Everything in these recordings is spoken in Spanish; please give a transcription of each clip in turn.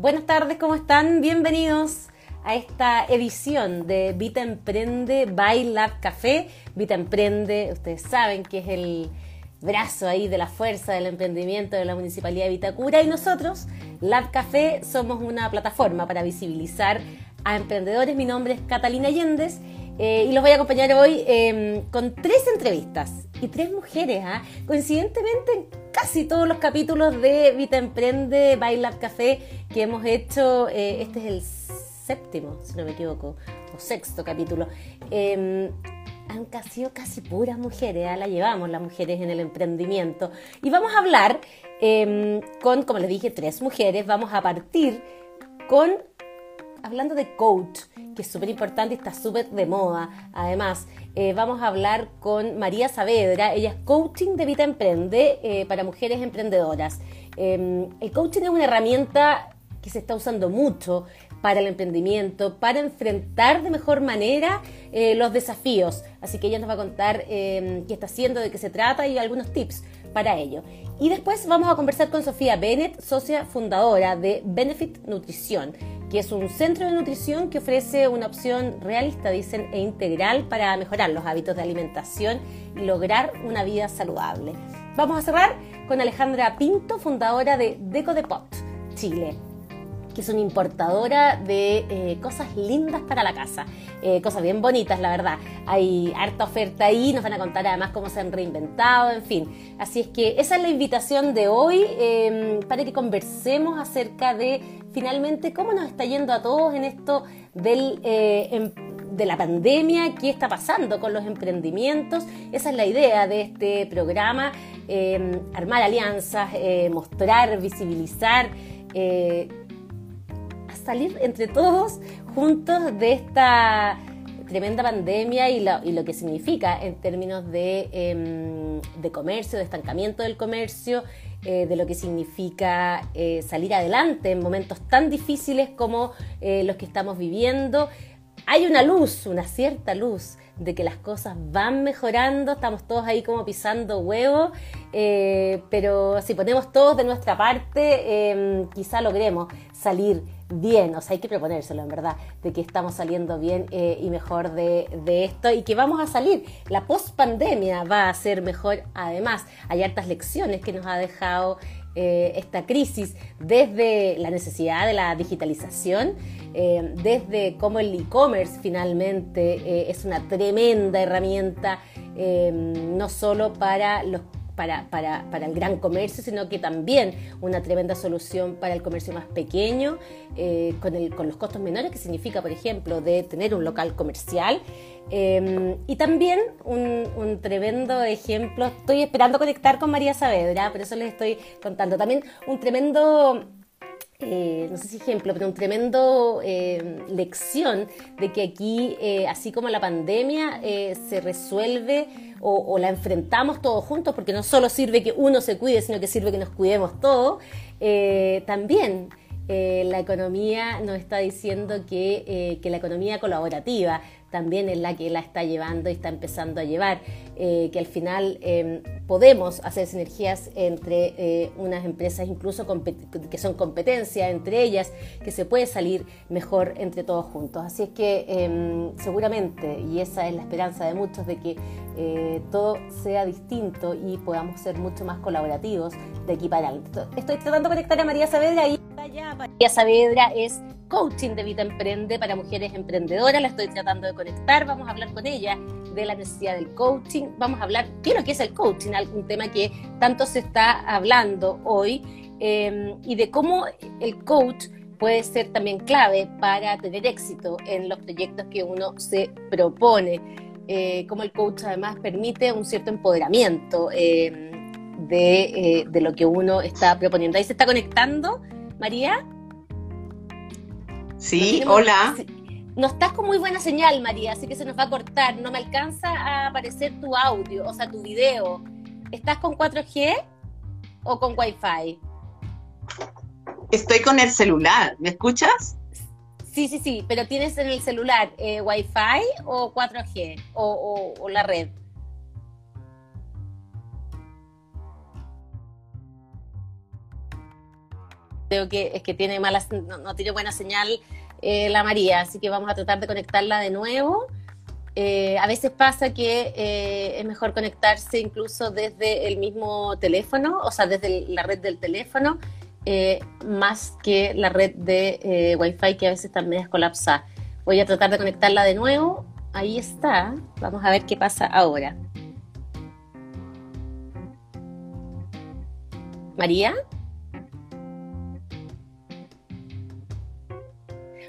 Buenas tardes, ¿cómo están? Bienvenidos a esta edición de Vita Emprende by Lab Café. Vita Emprende, ustedes saben que es el brazo ahí de la fuerza del emprendimiento de la Municipalidad de Vitacura y nosotros, Lab Café, somos una plataforma para visibilizar a emprendedores. Mi nombre es Catalina Allendez eh, y los voy a acompañar hoy em, con tres entrevistas y tres mujeres. ¿ah? Coincidentemente, en casi todos los capítulos de Vita Emprende, Bailar Café que hemos hecho, eh, este es el séptimo, si no me equivoco, o sexto capítulo. Em, han sido casi puras mujeres, ¿ah? la llevamos las mujeres en el emprendimiento. Y vamos a hablar em, con, como les dije, tres mujeres. Vamos a partir con hablando de coach, que es súper importante y está súper de moda. Además, eh, vamos a hablar con María Saavedra. Ella es coaching de Vida Emprende eh, para mujeres emprendedoras. Em, el coaching es una herramienta que se está usando mucho para el emprendimiento, para enfrentar de mejor manera eh, los desafíos. Así que ella nos va a contar em, qué está haciendo, de qué se trata y algunos tips para ello. Y después vamos a conversar con Sofía Bennett, socia fundadora de Benefit Nutrición que es un centro de nutrición que ofrece una opción realista, dicen, e integral para mejorar los hábitos de alimentación y lograr una vida saludable. Vamos a cerrar con Alejandra Pinto, fundadora de Deco de Pot, Chile que es una importadora de eh, cosas lindas para la casa, eh, cosas bien bonitas, la verdad. Hay harta oferta ahí, nos van a contar además cómo se han reinventado, en fin. Así es que esa es la invitación de hoy em, para que conversemos acerca de finalmente cómo nos está yendo a todos en esto del... Eh, em, de la pandemia, qué está pasando con los emprendimientos. Esa es la idea de este programa, em, armar alianzas, mostrar, visibilizar salir entre todos juntos de esta tremenda pandemia y lo, que significa en términos de, em, comercio, de estancamiento del comercio, eh, de lo que significa eh, salir adelante en momentos tan difíciles como eh, los que estamos viviendo. Hay una luz, una cierta luz de que las cosas van mejorando, estamos todos ahí como pisando huevos, pero si ponemos todos de nuestra parte, em, quizá logremos salir bien, o sea, hay que proponérselo en verdad, de que estamos saliendo bien eh, y mejor de, esto y que vamos a salir. La post-pandemia va a ser mejor además. Hay hartas lecciones que nos ha dejado eh, esta crisis desde la necesidad de la digitalización, eh, desde cómo el e-commerce finalmente es una tremenda herramienta, no solo para los para, el gran comercio, sino que también una tremenda solución para el comercio más pequeño, eh, con, con, los costos menores, que significa, por ejemplo, de tener un local comercial. Em, y también un, tremendo ejemplo, estoy esperando conectar con María Saavedra, por eso les estoy contando. También un tremendo eh, no sé si ejemplo, pero un tremendo eh, lección de que aquí, así como la pandemia, se resuelve o, la enfrentamos todos juntos, porque no solo sirve que uno se cuide, sino que sirve que nos cuidemos todos, eh, también eh, la economía nos está diciendo que, eh, que la economía colaborativa también es la que la está llevando y está empezando a llevar, eh, que al final em, podemos hacer sinergias entre eh, unas empresas incluso que son competencia entre ellas, que se puede salir mejor entre todos juntos. Así es que em, seguramente, y esa es la esperanza de muchos, de que eh, todo sea distinto y podamos ser mucho más colaborativos de aquí para adelante. Estoy tratando de conectar a María Saavedra y María Saavedra es coaching de vida emprende para mujeres emprendedoras. La estoy tratando de conectar. Vamos a hablar con ella de la necesidad del coaching. Vamos a hablar qué es lo que es el coaching, algún tema que tanto se está hablando hoy, em, y de cómo el coach puede ser también clave para tener éxito en los proyectos que uno se propone. Eh, cómo el coach además permite un cierto empoderamiento em, de, eh, de lo que uno está proponiendo. Ahí se está conectando, María. Sí, hola. No estás con muy buena señal, María, así que se nos va a cortar. No me alcanza a aparecer tu audio, o sea, tu video. ¿Estás con 4G o con Wi-Fi? Estoy con el celular. ¿Me escuchas? Sí, sí, sí, pero tienes en el celular eh, Wi-Fi o 4G o la red. Creo que es que tiene malas, no, tiene buena señal eh, la María, así que vamos a tratar de conectarla de nuevo. Eh, a veces pasa que eh, es mejor conectarse incluso desde el mismo teléfono, o sea, desde la red del teléfono, más que la red de Wi-Fi que a veces también es colapsada. Voy a tratar de conectarla de nuevo. Ahí está. Vamos a ver qué pasa ahora. María.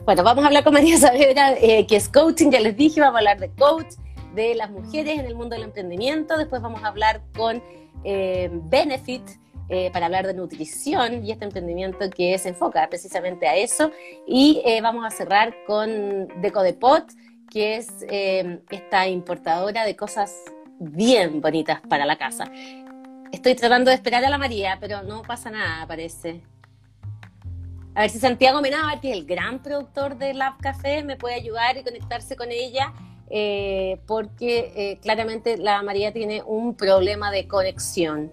Bueno, vamos a hablar con María Saavedra, eh, que es coaching, ya les dije, vamos a hablar de coach, de las mujeres en el mundo del emprendimiento, después vamos a hablar con eh, Benefit, eh, para hablar de nutrición y este emprendimiento que se enfoca precisamente a eso. Y vamos a cerrar con Decodepot, que es esta importadora de cosas bien bonitas para la casa. Estoy tratando de esperar a la María, pero no pasa nada, parece. A ver si Santiago Menábar, que es el gran productor de Lab Café, me puede ayudar y conectarse con ella, eh, porque eh, claramente la María tiene un problema de conexión.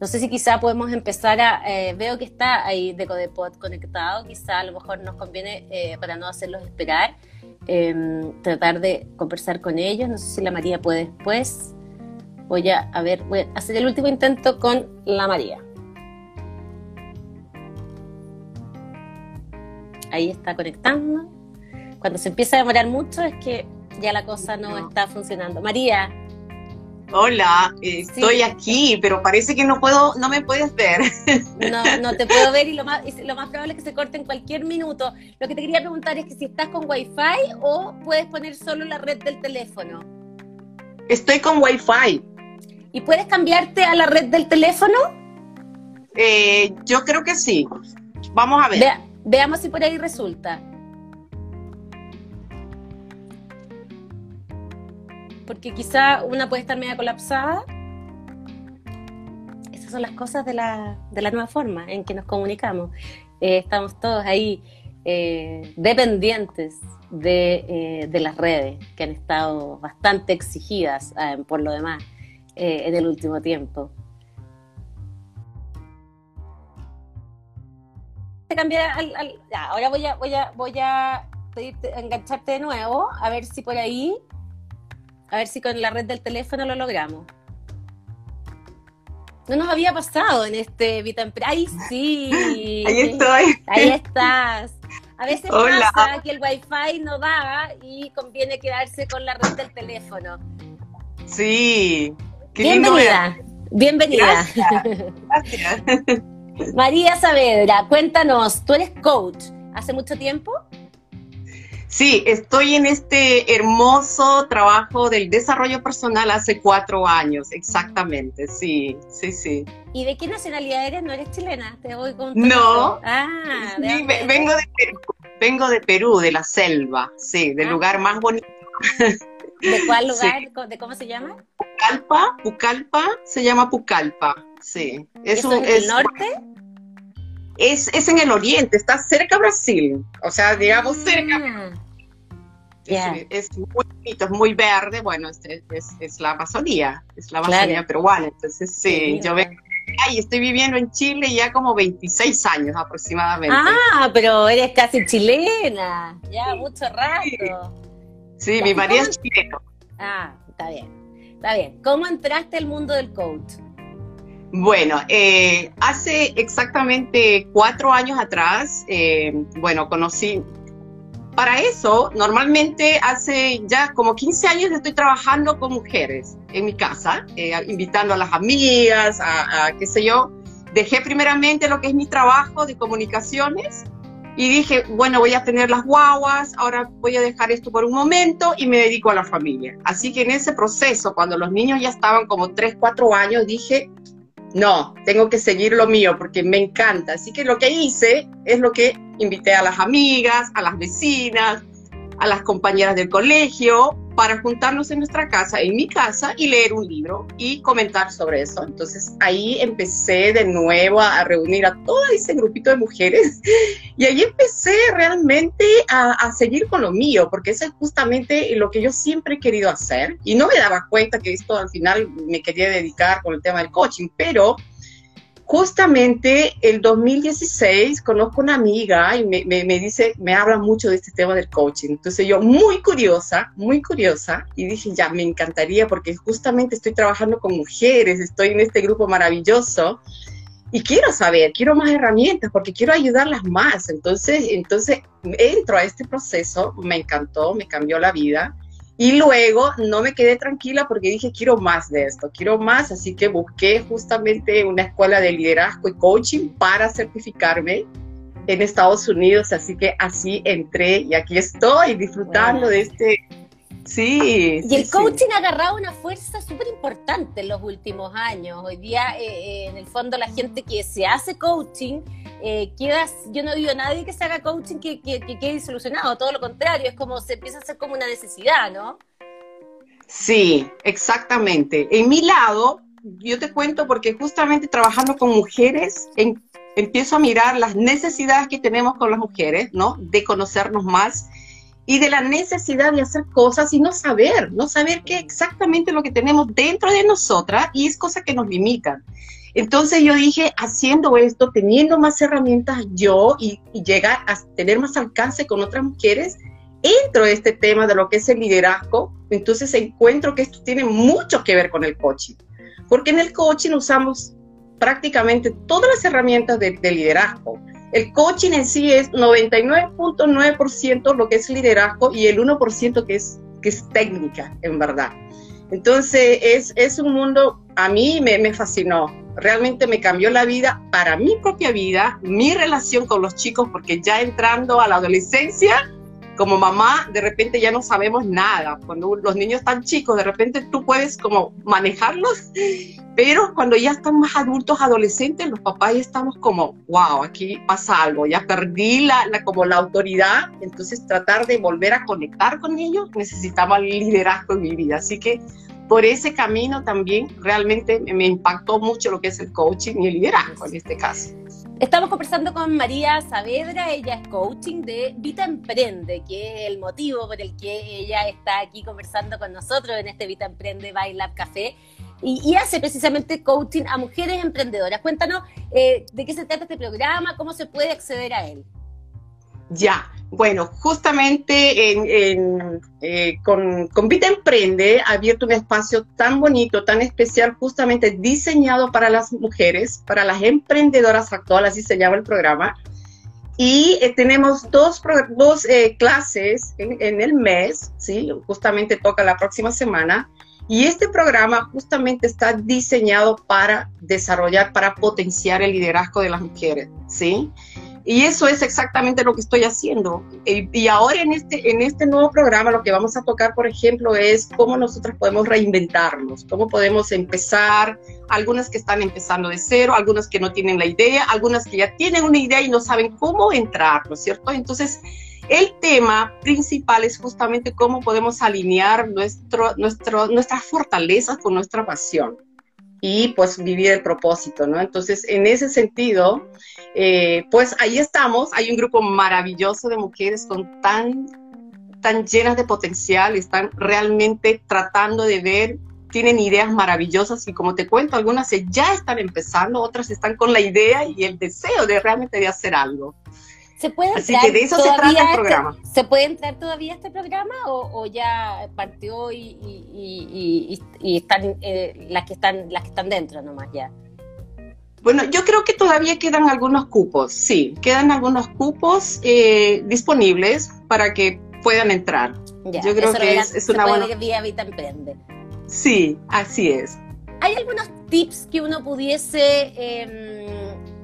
No sé si quizá podemos empezar a... Eh, veo que está ahí Decodepod conectado, quizá a lo mejor nos conviene, para no hacerlos esperar, em, tratar de conversar con ellos. No sé si la María puede después. Voy a, a ver, voy a hacer el último intento con la María. Ahí está conectando. Cuando se empieza a demorar mucho es que ya la cosa no, está funcionando. María. Hola, eh, estoy aquí, pero parece que no puedo, no me puedes ver. No, no te puedo ver y lo más, lo más probable es que se corte en cualquier minuto. Lo que te quería preguntar es que si estás con Wi-Fi o puedes poner solo la red del teléfono. Estoy con Wi-Fi. ¿Y puedes cambiarte a la red del teléfono? Eh, yo creo que sí. Vamos a ver. Veamos si por ahí resulta. Porque quizá una puede estar media colapsada. Esas son las cosas de la, nueva forma en que nos comunicamos. Eh, estamos todos ahí eh, dependientes de, las redes que han estado bastante exigidas por lo demás. Eh, en el último tiempo. Ahora voy a, voy a, voy a engancharte de nuevo, a ver si por ahí, a ver si con la red del teléfono lo logramos. No nos había pasado en este Vita ¡Ay, sí! Ahí estoy. Ahí estás. A veces pasa que el wifi no da y conviene quedarse con la red del teléfono. Sí, bienvenida, bienvenida. María Saavedra, cuéntanos, tú eres coach, ¿hace mucho tiempo? Sí, estoy en este hermoso trabajo del desarrollo personal hace cuatro años, exactamente, sí, sí, sí. ¿Y de qué nacionalidad eres? ¿No eres chilena? Te voy con No, ah, vengo de Perú, vengo de Perú, de la selva, sí, del ah. lugar más bonito. ¿De cuál lugar? ¿De cómo se llama? Pucallpa, Pucallpa, se llama Pucallpa, sí. Es, un, el norte? Es, es, en el oriente, está cerca de Brasil, o sea, digamos cerca. Es, muy bonito, es muy verde, bueno, es, es, la Amazonía, es la Amazonía peruana, entonces sí, yo vengo Ay, estoy viviendo en Chile ya como 26 años aproximadamente. Ah, pero eres casi chilena, ya mucho rato. Sí, mi marido es chileno. Ah, está bien. Está bien. ¿Cómo entraste al mundo del coach? Bueno, eh, hace exactamente cuatro años atrás, eh, bueno, conocí, para eso, normalmente hace ya como 15 años estoy trabajando con mujeres en mi casa, eh, invitando a las amigas, a, qué sé yo. Dejé primeramente lo que es mi trabajo de comunicaciones y dije, bueno, voy a tener las guaguas, ahora voy a dejar esto por un momento y me dedico a la familia. Así que en ese proceso, cuando los niños ya estaban como 3, 4 años, dije, no, tengo que seguir lo mío porque me encanta. Así que lo que hice es lo que invité a las amigas, a las vecinas, a las compañeras del colegio para juntarnos en nuestra casa, en mi casa, y leer un libro y comentar sobre eso. Entonces ahí empecé de nuevo a, reunir a todo ese grupito de mujeres y ahí empecé realmente a, seguir con lo mío, porque eso es justamente lo que yo siempre he querido hacer y no me daba cuenta que esto al final me quería dedicar con el tema del coaching, pero justamente el 2016 conozco una amiga y me, me, dice, me habla mucho de este tema del coaching. Entonces yo muy curiosa, muy curiosa, y dije, ya, me encantaría porque justamente estoy trabajando con mujeres, estoy en este grupo maravilloso y quiero saber, quiero más herramientas porque quiero ayudarlas más. Entonces, entonces entro a este proceso, me encantó, me cambió la vida. Y luego no me quedé tranquila porque dije, quiero más de esto, quiero más, así que busqué justamente una escuela de liderazgo y coaching para certificarme en Estados Unidos, así que así entré y aquí estoy disfrutando de este Sí. Y el coaching ha agarrado una fuerza súper importante en los últimos años. Hoy día, eh, eh, en el fondo, la gente que se hace coaching, eh, quedas, yo no digo a nadie que se haga coaching que, que, que quede solucionado, todo lo contrario, es como se empieza a hacer como una necesidad, ¿no? Sí, exactamente. En mi lado, yo te cuento porque justamente trabajando con mujeres, empiezo a mirar las necesidades que tenemos con las mujeres, ¿no? De conocernos más y de la necesidad de hacer cosas y no saber, no saber qué exactamente lo que tenemos dentro de nosotras y es cosa que nos limitan. Entonces yo dije, haciendo esto, teniendo más herramientas yo y, llegar a tener más alcance con otras mujeres, entro a este tema de lo que es el liderazgo, entonces encuentro que esto tiene mucho que ver con el coaching, porque en el coaching usamos prácticamente todas las herramientas de liderazgo, el coaching en sí es 99.9% lo que es liderazgo y el 1% que es, que es técnica, en verdad. Entonces, es, es un mundo, a mí me, me fascinó, realmente me cambió la vida para mi propia vida, mi relación con los chicos, porque ya entrando a la adolescencia, como mamá, de repente ya no sabemos nada. Cuando los niños están chicos, de repente tú puedes como manejarlos, pero cuando ya están más adultos, adolescentes, los papás ya estamos como, wow, aquí pasa algo, ya perdí la, como la autoridad, entonces tratar de volver a conectar con ellos, necesitamos el liderazgo en mi vida. Así que por ese camino también realmente me impactó mucho lo que es el coaching y el liderazgo en este caso. Estamos conversando con María Saavedra, ella es coaching de Vita Emprende, que es el motivo por el que ella está aquí conversando con nosotros en este Vita Emprende by Lab Café. Y, hace precisamente coaching a mujeres emprendedoras. Cuéntanos eh, de qué se trata este programa, cómo se puede acceder a él. Ya, bueno, justamente eh, con, con Vita Emprende ha abierto un espacio tan bonito, tan especial, justamente diseñado para las mujeres, para las emprendedoras actuales, así se llama el programa. Y eh, tenemos dos, eh, clases en, en, el mes, ¿sí? justamente toca la próxima semana. Y este programa justamente está diseñado para desarrollar, para potenciar el liderazgo de las mujeres, ¿sí? Y eso es exactamente lo que estoy haciendo. Y, ahora en este, en este nuevo programa lo que vamos a tocar, por ejemplo, es cómo nosotros podemos reinventarnos, cómo podemos empezar, algunas que están empezando de cero, algunas que no tienen la idea, algunas que ya tienen una idea y no saben cómo entrar, ¿no es cierto? Entonces, el tema principal es justamente cómo podemos alinear nuestro, nuestro, nuestras fortalezas con nuestra pasión y pues vivir el propósito, ¿no? Entonces, en ese sentido, eh, pues ahí estamos, hay un grupo maravilloso de mujeres con tan, tan llenas de potencial, están realmente tratando de ver, tienen ideas maravillosas y como te cuento, algunas ya están empezando, otras están con la idea y el deseo de realmente de hacer algo. ¿Se puede Así que de eso se trata el este programa. ¿Se puede entrar todavía este programa o, ya partió y, están eh, las que están las que están dentro nomás ya? Bueno, yo creo que todavía quedan algunos cupos, sí, quedan algunos cupos eh, disponibles para que puedan entrar. yo creo que es, una buena vía Vita Emprende. Sí, así es. ¿Hay algunos tips que uno pudiese em,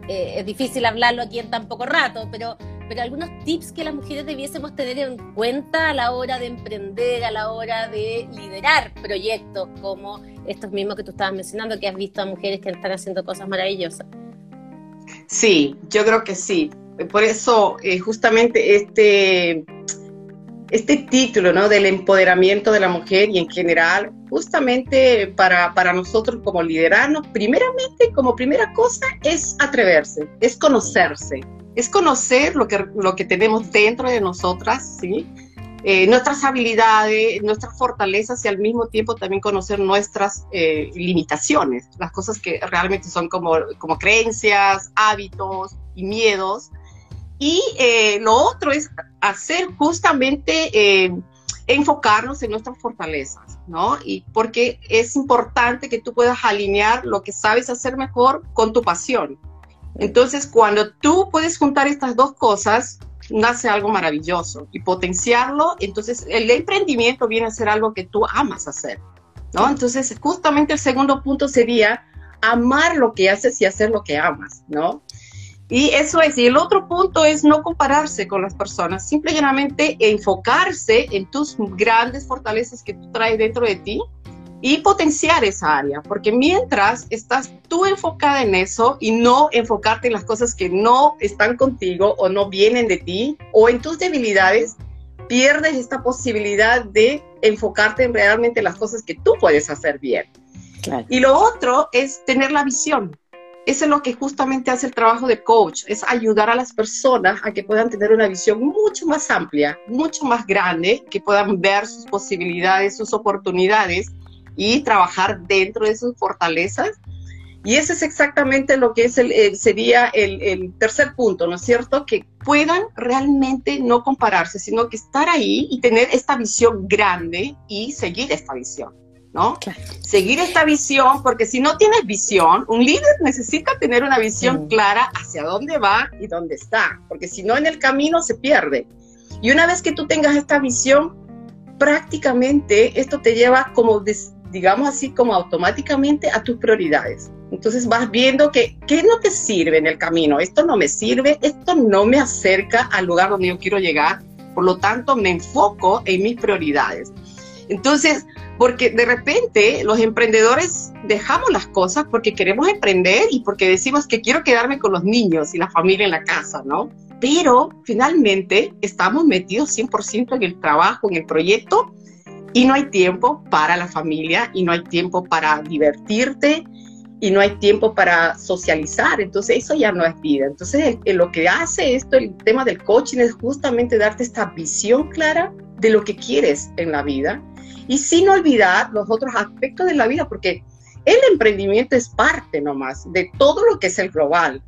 eh, es difícil hablarlo aquí en tan poco rato, pero, pero algunos tips que las mujeres debiésemos tener en cuenta a la hora de emprender, a la hora de liderar proyectos como estos mismos que tú estabas mencionando, que has visto a mujeres que están haciendo cosas maravillosas. Sí, yo creo que sí. Por eso eh, justamente este este título ¿no? del empoderamiento de la mujer y en general, justamente para, para nosotros como liderarnos, primeramente, como primera cosa, es atreverse, es conocerse, es conocer lo que, lo que tenemos dentro de nosotras, ¿sí? eh, nuestras habilidades, nuestras fortalezas y al mismo tiempo también conocer nuestras eh, limitaciones, las cosas que realmente son como, como creencias, hábitos y miedos. Y eh, lo otro es hacer justamente enfocarnos en nuestras fortalezas, ¿no? Y porque es importante que tú puedas alinear lo que sabes hacer mejor con tu pasión. Entonces, cuando tú puedes juntar estas dos cosas, nace algo maravilloso y potenciarlo, entonces el emprendimiento viene a ser algo que tú amas hacer, ¿no? Entonces, justamente el segundo punto sería amar lo que haces y hacer lo que amas, ¿no? Y eso es, y el otro punto es no compararse con las personas, simplemente enfocarse en tus grandes fortalezas que tú traes dentro de ti y potenciar esa área, porque mientras estás tú enfocada en eso y no enfocarte en las cosas que no están contigo o no vienen de ti o en tus debilidades, pierdes esta posibilidad de enfocarte en realmente las cosas que tú puedes hacer bien. Y lo otro es tener la visión. Eso es lo que justamente hace el trabajo de coach, es ayudar a las personas a que puedan tener una visión mucho más amplia, mucho más grande, que puedan ver sus posibilidades, sus oportunidades y trabajar dentro de sus fortalezas. Y ese es exactamente lo que es el, sería el, el, tercer punto, ¿no es cierto? Que puedan realmente no compararse, sino que estar ahí y tener esta visión grande y seguir esta visión, ¿no? Seguir esta visión, porque si no tienes visión, un líder necesita tener una visión clara hacia dónde va y dónde está, porque si no en el camino se pierde. Y una vez que tú tengas esta visión, prácticamente esto te lleva como digamos así, como automáticamente a tus prioridades. Entonces vas viendo que qué no te sirve en el camino. Esto no me sirve, esto no me acerca al lugar donde yo quiero llegar. Por lo tanto, me enfoco en mis prioridades. Entonces, porque de repente los emprendedores dejamos las cosas porque queremos emprender y porque decimos que quiero quedarme con los niños y la familia en la casa, ¿no? Pero finalmente estamos metidos 100% en el trabajo, en el proyecto y no hay tiempo para la familia y no hay tiempo para divertirte y no hay tiempo para socializar. Entonces eso ya no es vida. Entonces lo que hace esto, el tema del coaching es justamente darte esta visión clara de lo que quieres en la vida y sin olvidar los otros aspectos de la vida, porque el emprendimiento es parte nomás de todo lo que es el global.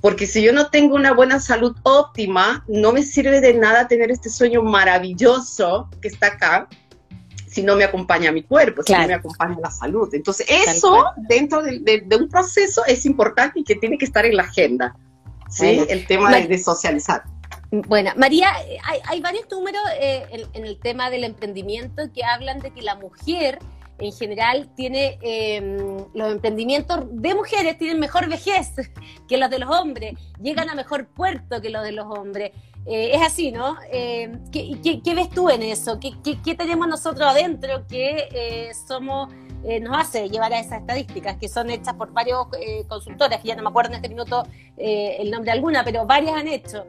Porque si yo no tengo una buena salud óptima, no me sirve de nada tener este sueño maravilloso que está acá, si no me acompaña mi cuerpo, si no me acompaña la salud. Entonces, eso dentro de, un proceso es importante y que tiene que estar en la agenda, ¿sí? el tema de, socializar. Bueno, María, hay, varios números eh, en, el tema del emprendimiento que hablan de que la mujer en general tiene em, los emprendimientos de mujeres tienen mejor vejez que los de los hombres, llegan a mejor puerto que los de los hombres. Eh, es así, ¿no? Eh, ¿qué, ves tú en eso? ¿Qué, tenemos nosotros adentro que eh, somos, nos hace llevar a esas estadísticas que son hechas por varios consultores, que ya no me acuerdo en este minuto el nombre de alguna, pero varias han hecho?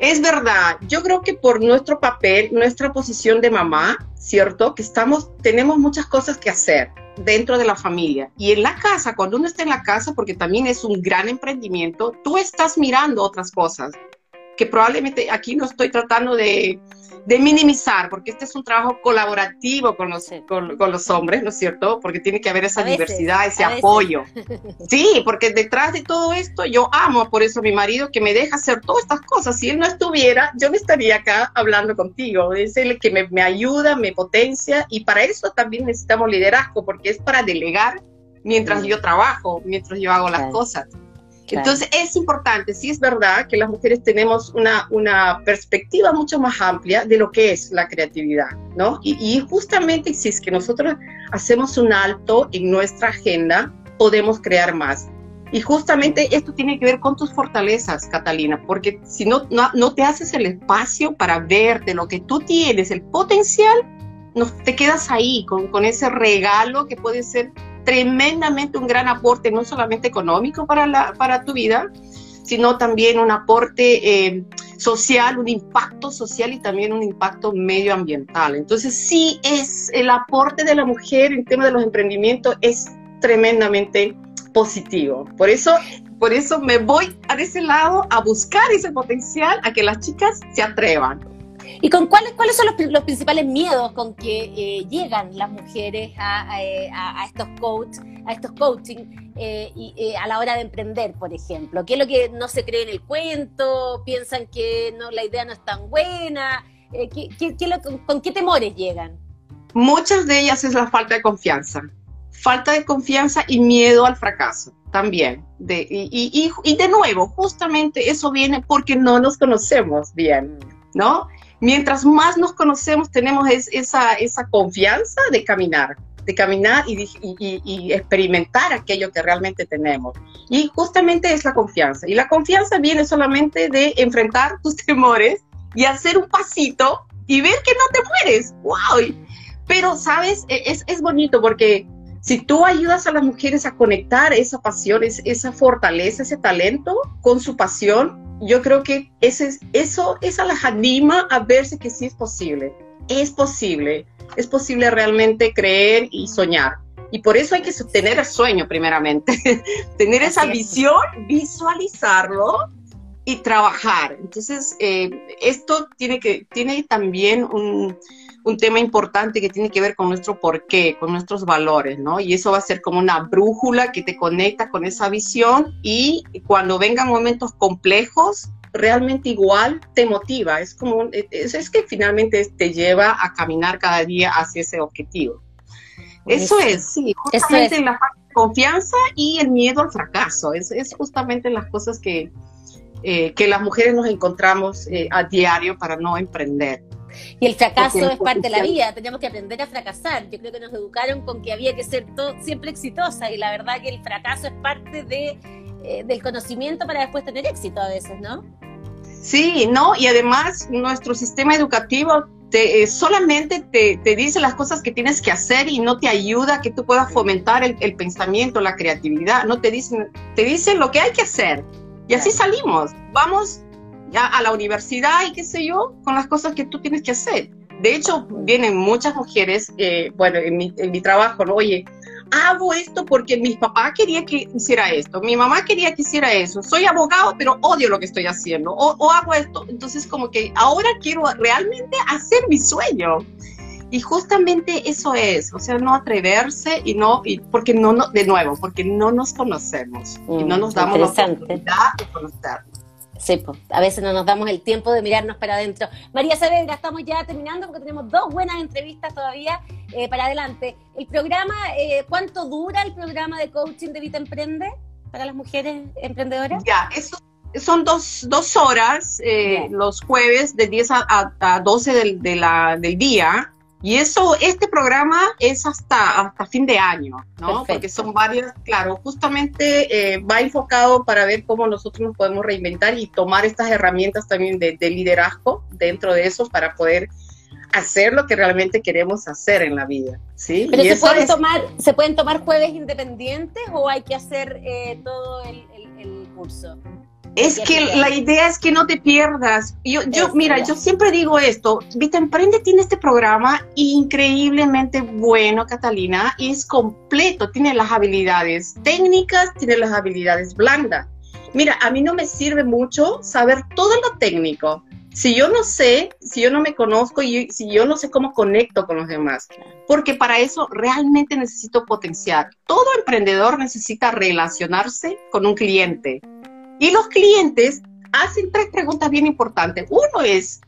Es verdad, yo creo que por nuestro papel, nuestra posición de mamá, ¿cierto? Que estamos, tenemos muchas cosas que hacer dentro de la familia. Y en la casa, cuando uno está en la casa, porque también es un gran emprendimiento, tú estás mirando otras cosas que probablemente aquí no estoy tratando de, de minimizar, porque este es un trabajo colaborativo con los, con, los hombres, ¿no es cierto? Porque tiene que haber esa diversidad, ese apoyo. Sí, porque detrás de todo esto yo amo por eso a mi marido que me deja hacer todas estas cosas. Si él no estuviera, yo no estaría acá hablando contigo. Es el que me, me ayuda, me potencia y para eso también necesitamos liderazgo, porque es para delegar mientras yo trabajo, mientras yo hago las cosas. Entonces es importante, sí es verdad que las mujeres tenemos una, una perspectiva mucho más amplia de lo que es la creatividad, ¿no? Y, y justamente si es que nosotros hacemos un alto en nuestra agenda, podemos crear más. Y justamente esto tiene que ver con tus fortalezas, Catalina, porque si no, no, no te haces el espacio para ver de lo que tú tienes, el potencial, no, te quedas ahí con, con ese regalo que puede ser tremendamente un gran aporte, no solamente económico para, la, para tu vida, sino también un aporte eh, social, un impacto social y también un impacto medioambiental. Entonces sí es el aporte de la mujer en tema de los emprendimientos es tremendamente positivo. Por eso, por eso me voy a ese lado a buscar ese potencial, a que las chicas se atrevan. ¿Y con cuáles, cuáles son los, principales miedos con que eh, llegan las mujeres a, estos coach, a estos coaching eh, y, a la hora de emprender, por ejemplo? ¿Qué es lo que no se cree en el cuento? ¿Piensan que no, la idea no es tan buena? ¿qué, con, qué temores llegan? Muchas de ellas es la falta de confianza. Falta de confianza y miedo al fracaso también. De, y, y, de nuevo, justamente eso viene porque no nos conocemos bien, ¿no? Mientras más nos conocemos, tenemos esa, esa confianza de caminar, de caminar y, experimentar aquello que realmente tenemos. Y justamente es la confianza. Y la confianza viene solamente de enfrentar tus temores y hacer un pasito y ver que no te mueres. ¡Wow! Pero, ¿sabes? E, es, es bonito porque si tú ayudas a las mujeres a conectar esa pasión, esa fortaleza, ese talento con su pasión, yo creo que ese, eso, esa las anima a verse que sí es posible. Es posible, es posible realmente creer y soñar. Y por eso hay que tener el sueño primeramente, tener esa visión, visualizarlo y trabajar. Entonces, eh, esto tiene, que, tiene también un, un tema importante que tiene que ver con nuestro porqué, con nuestros valores, ¿no? Y eso va a ser como una brújula que te conecta con esa visión y cuando vengan momentos complejos, realmente igual te motiva. Es como, es, es que finalmente te lleva a caminar cada día hacia ese objetivo. Eso es, sí, justamente la confianza y el miedo al fracaso. Es, es justamente las cosas que, eh, que las mujeres nos encontramos eh, a diario para no emprender. Y el fracaso es parte de la vida, tenemos que aprender a fracasar. Yo creo que nos educaron con que había que ser todo, siempre exitosa y la verdad que el fracaso es parte de, eh, del conocimiento para después tener éxito a veces, ¿no? Sí, no, y además nuestro sistema educativo te, eh, solamente te, te, dice las cosas que tienes que hacer y no te ayuda a que tú puedas fomentar el, el pensamiento, la creatividad, no te dicen, te dicen lo que hay que hacer. Y así salimos. Vamos ya a la universidad y qué sé yo, con las cosas que tú tienes que hacer. De hecho, vienen muchas mujeres, eh, bueno, en mi, en mi trabajo, ¿no? Oye, hago esto porque mi papá quería que hiciera esto, mi mamá quería que hiciera eso, soy abogado, pero odio lo que estoy haciendo, o, o, hago esto. Entonces, como que ahora quiero realmente hacer mi sueño. Y justamente eso es, o sea, no atreverse y no, y porque no, no de nuevo, porque no nos conocemos y no nos mm, damos la oportunidad de conocernos. Sí, pues, a veces no nos damos el tiempo de mirarnos para adentro. María Saavedra, estamos ya terminando porque tenemos dos buenas entrevistas todavía eh, para adelante. El programa, eh, ¿cuánto dura el programa de coaching de Vita Emprende para las mujeres emprendedoras? Ya, eso son dos, dos horas eh, los jueves de 10 a, a 12 del, de la, del día. Y eso, este programa es hasta, hasta fin de año, ¿no? Porque son varios, claro, justamente eh, va enfocado para ver cómo nosotros nos podemos reinventar y tomar estas herramientas también de, liderazgo dentro de eso para poder hacer lo que realmente queremos hacer en la vida, ¿sí? Pero se pueden, tomar, ¿se pueden tomar jueves independientes o hay que hacer eh, todo el, el curso? Es que la idea es que no te pierdas. Yo, yo mira, yo siempre digo esto, Vita Emprende tiene este programa increíblemente bueno, Catalina, y es completo, tiene las habilidades técnicas, tiene las habilidades blandas. Mira, a mí no me sirve mucho saber todo lo técnico. Si yo no sé, si yo no me conozco y si yo no sé cómo conecto con los demás, porque para eso realmente necesito potenciar. Todo emprendedor necesita relacionarse con un cliente y los clientes hacen tres preguntas bien importantes. Uno es,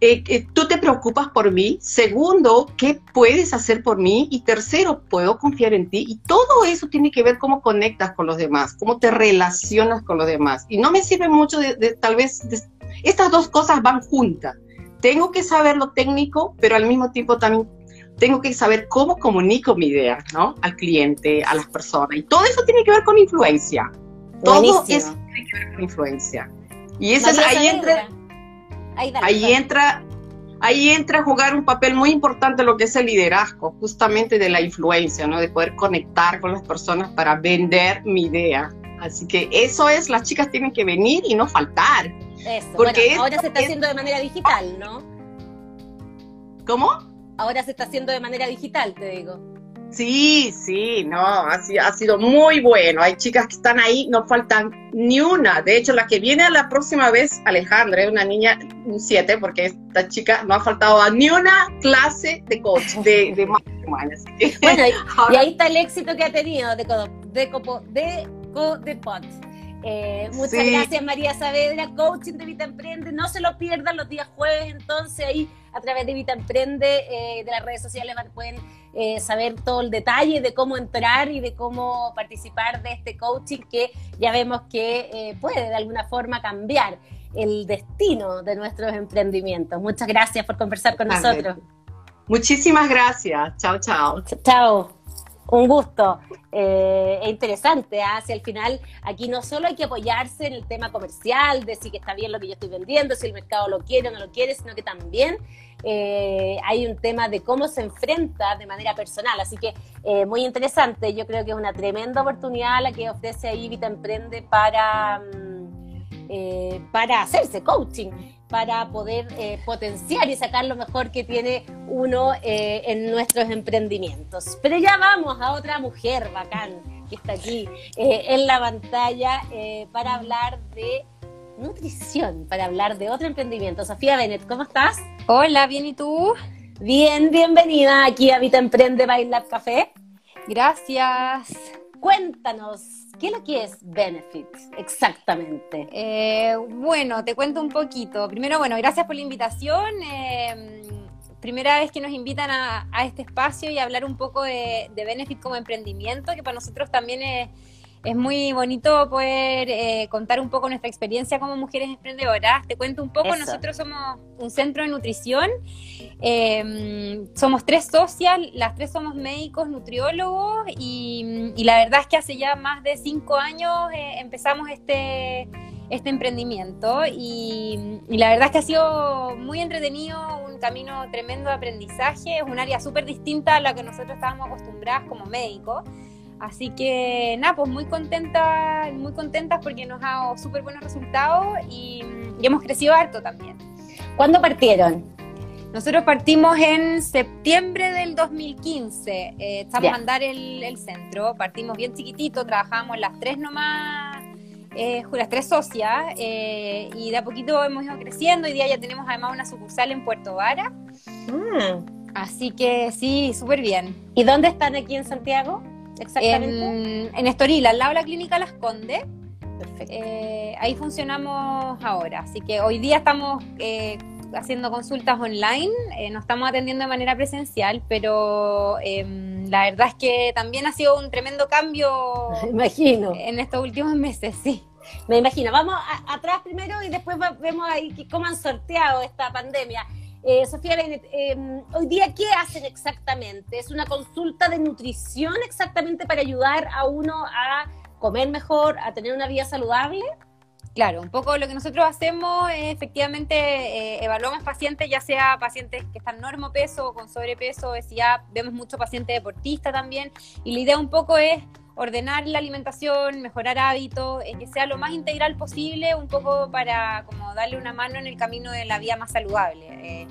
eh, ¿tú te preocupas por mí? Segundo, ¿qué puedes hacer por mí? Y tercero, ¿puedo confiar en ti? Y todo eso tiene que ver cómo conectas con los demás, cómo te relacionas con los demás. Y no me sirve mucho de, tal vez, estas dos cosas van juntas. Tengo que saber lo técnico, pero al mismo tiempo también tengo que saber cómo comunico mi idea, ¿no? Al cliente, a las personas. Y todo eso tiene que ver con influencia. Todo eso tiene que ver con influencia. Y es, ahí entra, ahí, entra, ahí entra a jugar un papel muy importante lo que es el liderazgo, justamente de la influencia, ¿no? De poder conectar con las personas para vender mi idea. Así que eso es, las chicas tienen que venir y no faltar. Eso, porque ahora se está haciendo de manera digital, ¿no? ¿Cómo? Ahora se está haciendo de manera digital, te digo. Sí, sí, no, ha, ha sido muy bueno. Hay chicas que están ahí, no faltan ni una. De hecho, la que viene a la próxima vez, Alejandra, es una niña, un 7, porque esta chica no ha faltado a ni una clase de coach, de, de Bueno, y, ahí está el éxito que ha tenido de, de, de, de, de Pot. Eh, muchas gracias María Saavedra, coaching de Vita Emprende. No se lo pierdan los días jueves, entonces ahí a través de Vita Emprende, eh, de las redes sociales pueden eh, saber todo el detalle de cómo entrar y de cómo participar de este coaching que ya vemos que puede de alguna forma cambiar el destino de nuestros emprendimientos. Muchas gracias por conversar con nosotros. Muchísimas gracias. Chao, chao. Chao. Un gusto. Eh, es interesante, hacia ¿ah? el final aquí no solo hay que apoyarse en el tema comercial, de si que está bien lo que yo estoy vendiendo, si el mercado lo quiere o no lo quiere, sino que también eh, hay un tema de cómo se enfrenta de manera personal. Así que eh, muy interesante, yo creo que es una tremenda oportunidad la que ofrece ahí Vita Emprende para, mm, para hacerse coaching para poder eh, potenciar y sacar lo mejor que tiene uno eh, en nuestros emprendimientos. Pero ya vamos a otra mujer bacán que está aquí eh, en la pantalla para hablar de nutrición, para hablar de otro emprendimiento. Sofía Bennett, ¿cómo estás? Hola, bien, ¿y tú? Bien, bienvenida aquí a Vita Emprende Bailar Café. Gracias. Cuéntanos, ¿qué es lo que es Benefits exactamente? Eh, bueno, te cuento un poquito. Primero, bueno, gracias por la invitación. Eh, primera vez que nos invitan a, este espacio y hablar un poco de, de Benefit como emprendimiento, que para nosotros también es es muy bonito poder eh, contar un poco nuestra experiencia como mujeres emprendedoras. Te cuento un poco, nosotros somos un centro de nutrición, em, somos tres socias, las tres somos médicos, nutriólogos y, la verdad es que hace ya más de cinco años eh, empezamos este, este emprendimiento y, y, la verdad es que ha sido muy entretenido, un camino tremendo de aprendizaje, es un área súper distinta a la que nosotros estábamos acostumbradas como médicos. Así que nada, pues muy contenta, muy contentas porque nos ha dado súper buenos resultados y, hemos crecido harto también. ¿Cuándo partieron? Nosotros partimos en septiembre del 2015, eh, estamos a andar el, el, centro, partimos bien chiquitito, trabajamos las tres nomás, eh, las tres socias, eh, y de a poquito hemos ido creciendo, hoy día ya tenemos además una sucursal en Puerto Vara, mm. así que sí, súper bien. ¿Y dónde están aquí en Santiago? Exactamente. En, Estoril, al lado de la clínica Las Condes. Perfecto. Eh, ahí funcionamos ahora. Así que hoy día estamos eh, haciendo consultas online, eh, no estamos atendiendo de manera presencial, pero em, la verdad es que también ha sido un tremendo cambio. imagino. En estos últimos meses, sí. Me imagino. Vamos atrás primero y después vemos ahí cómo han sorteado esta pandemia. Eh, Sofía em, hoy día, ¿qué hacen exactamente? ¿Es una consulta de nutrición exactamente para ayudar a uno a comer mejor, a tener una vida saludable? Claro, un poco lo que nosotros hacemos es efectivamente eh, evaluamos pacientes, ya sea pacientes que están peso o con sobrepeso, ya vemos mucho paciente deportista también, y la idea un poco es ordenar la alimentación, mejorar hábitos, que sea lo más integral posible, un poco para como darle una mano en el camino de la vida más saludable. Eh,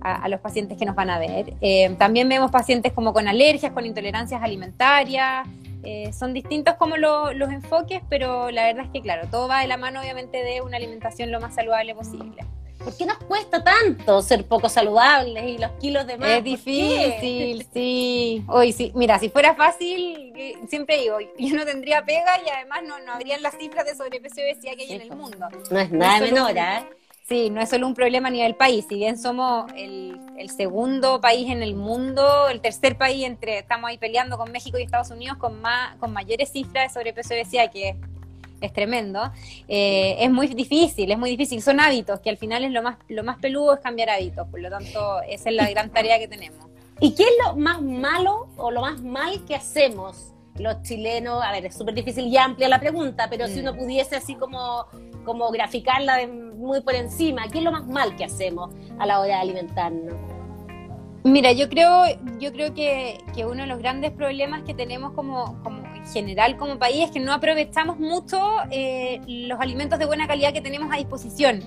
a, los pacientes que nos van a ver. Eh, también vemos pacientes como con alergias, con intolerancias alimentarias. Eh, son distintos como los enfoques, pero la verdad es que, claro, todo va de la mano, obviamente, de una alimentación lo más saludable posible. ¿Por qué nos cuesta tanto ser poco saludables y los kilos de más? Es difícil, sí. Hoy sí, mira, si fuera fácil, eh, siempre digo, yo no tendría pega y además no, no habrían las cifras de sobrepeso y obesidad que hay en el mundo. No es nada menor, ¿eh? Sí, no es solo un problema a nivel país, si bien somos el, segundo país en el mundo, el tercer país entre, estamos ahí peleando con México y Estados Unidos con más, con mayores cifras de sobrepeso y obesidad, que es tremendo, eh, es muy difícil, es muy difícil. Son hábitos, que al final es lo más, lo más peludo es cambiar hábitos, por lo tanto, esa es la gran tarea que tenemos. ¿Y qué es lo más malo o lo más mal que hacemos los chilenos? A ver, es súper difícil y amplia la pregunta, pero si mm. uno pudiese así como, como graficarla muy por encima, ¿qué es lo más mal que hacemos a la hora de alimentarnos? Mira, yo creo, yo creo que, que uno de los grandes problemas que tenemos como, como en general como país es que no aprovechamos mucho eh, los alimentos de buena calidad que tenemos a disposición.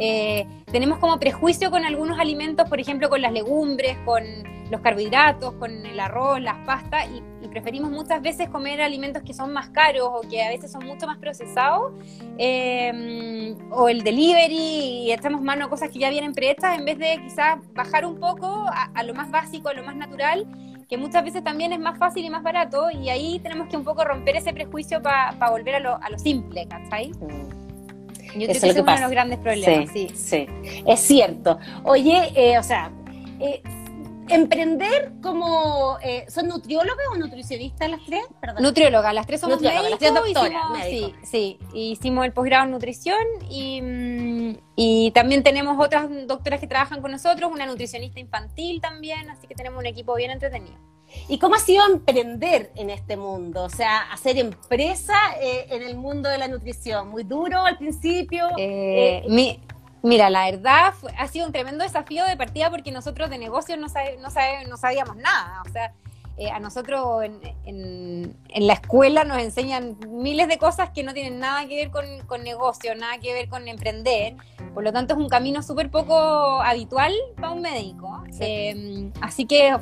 eh, tenemos como prejuicio con algunos alimentos, por ejemplo, con las legumbres, con los carbohidratos, con el arroz, las pastas, y, preferimos muchas veces comer alimentos que son más caros o que a veces son mucho más procesados, eh, o el delivery, y echamos mano a cosas que ya vienen prehechas, en vez de quizás bajar un poco a, lo más básico, a lo más natural, que muchas veces también es más fácil y más barato, y ahí tenemos que un poco romper ese prejuicio para volver a lo, a lo simple, ¿cachai? Yo creo que es uno de los grandes problemas, sí. Sí, es cierto. Oye, eh, o sea, eh, emprender como eh, son nutriólogas o nutricionistas las tres Perdón. nutriólogas las tres somos médicos, las tres doctoras sí sí hicimos el posgrado en nutrición y, mm, y también tenemos otras doctoras que trabajan con nosotros una nutricionista infantil también así que tenemos un equipo bien entretenido ¿Y cómo ha sido emprender en este mundo? O sea, hacer empresa eh, en el mundo de la nutrición. ¿Muy duro al principio? Eh, mi, Mira, la verdad ha sido un tremendo desafío de partida porque nosotros de negocios no, no, sabíamos nada. O sea, eh, a nosotros en, la escuela nos enseñan miles de cosas que no tienen nada que ver con, con negocio, nada que ver con emprender. Por lo tanto, es un camino súper poco habitual para un médico. Em, así que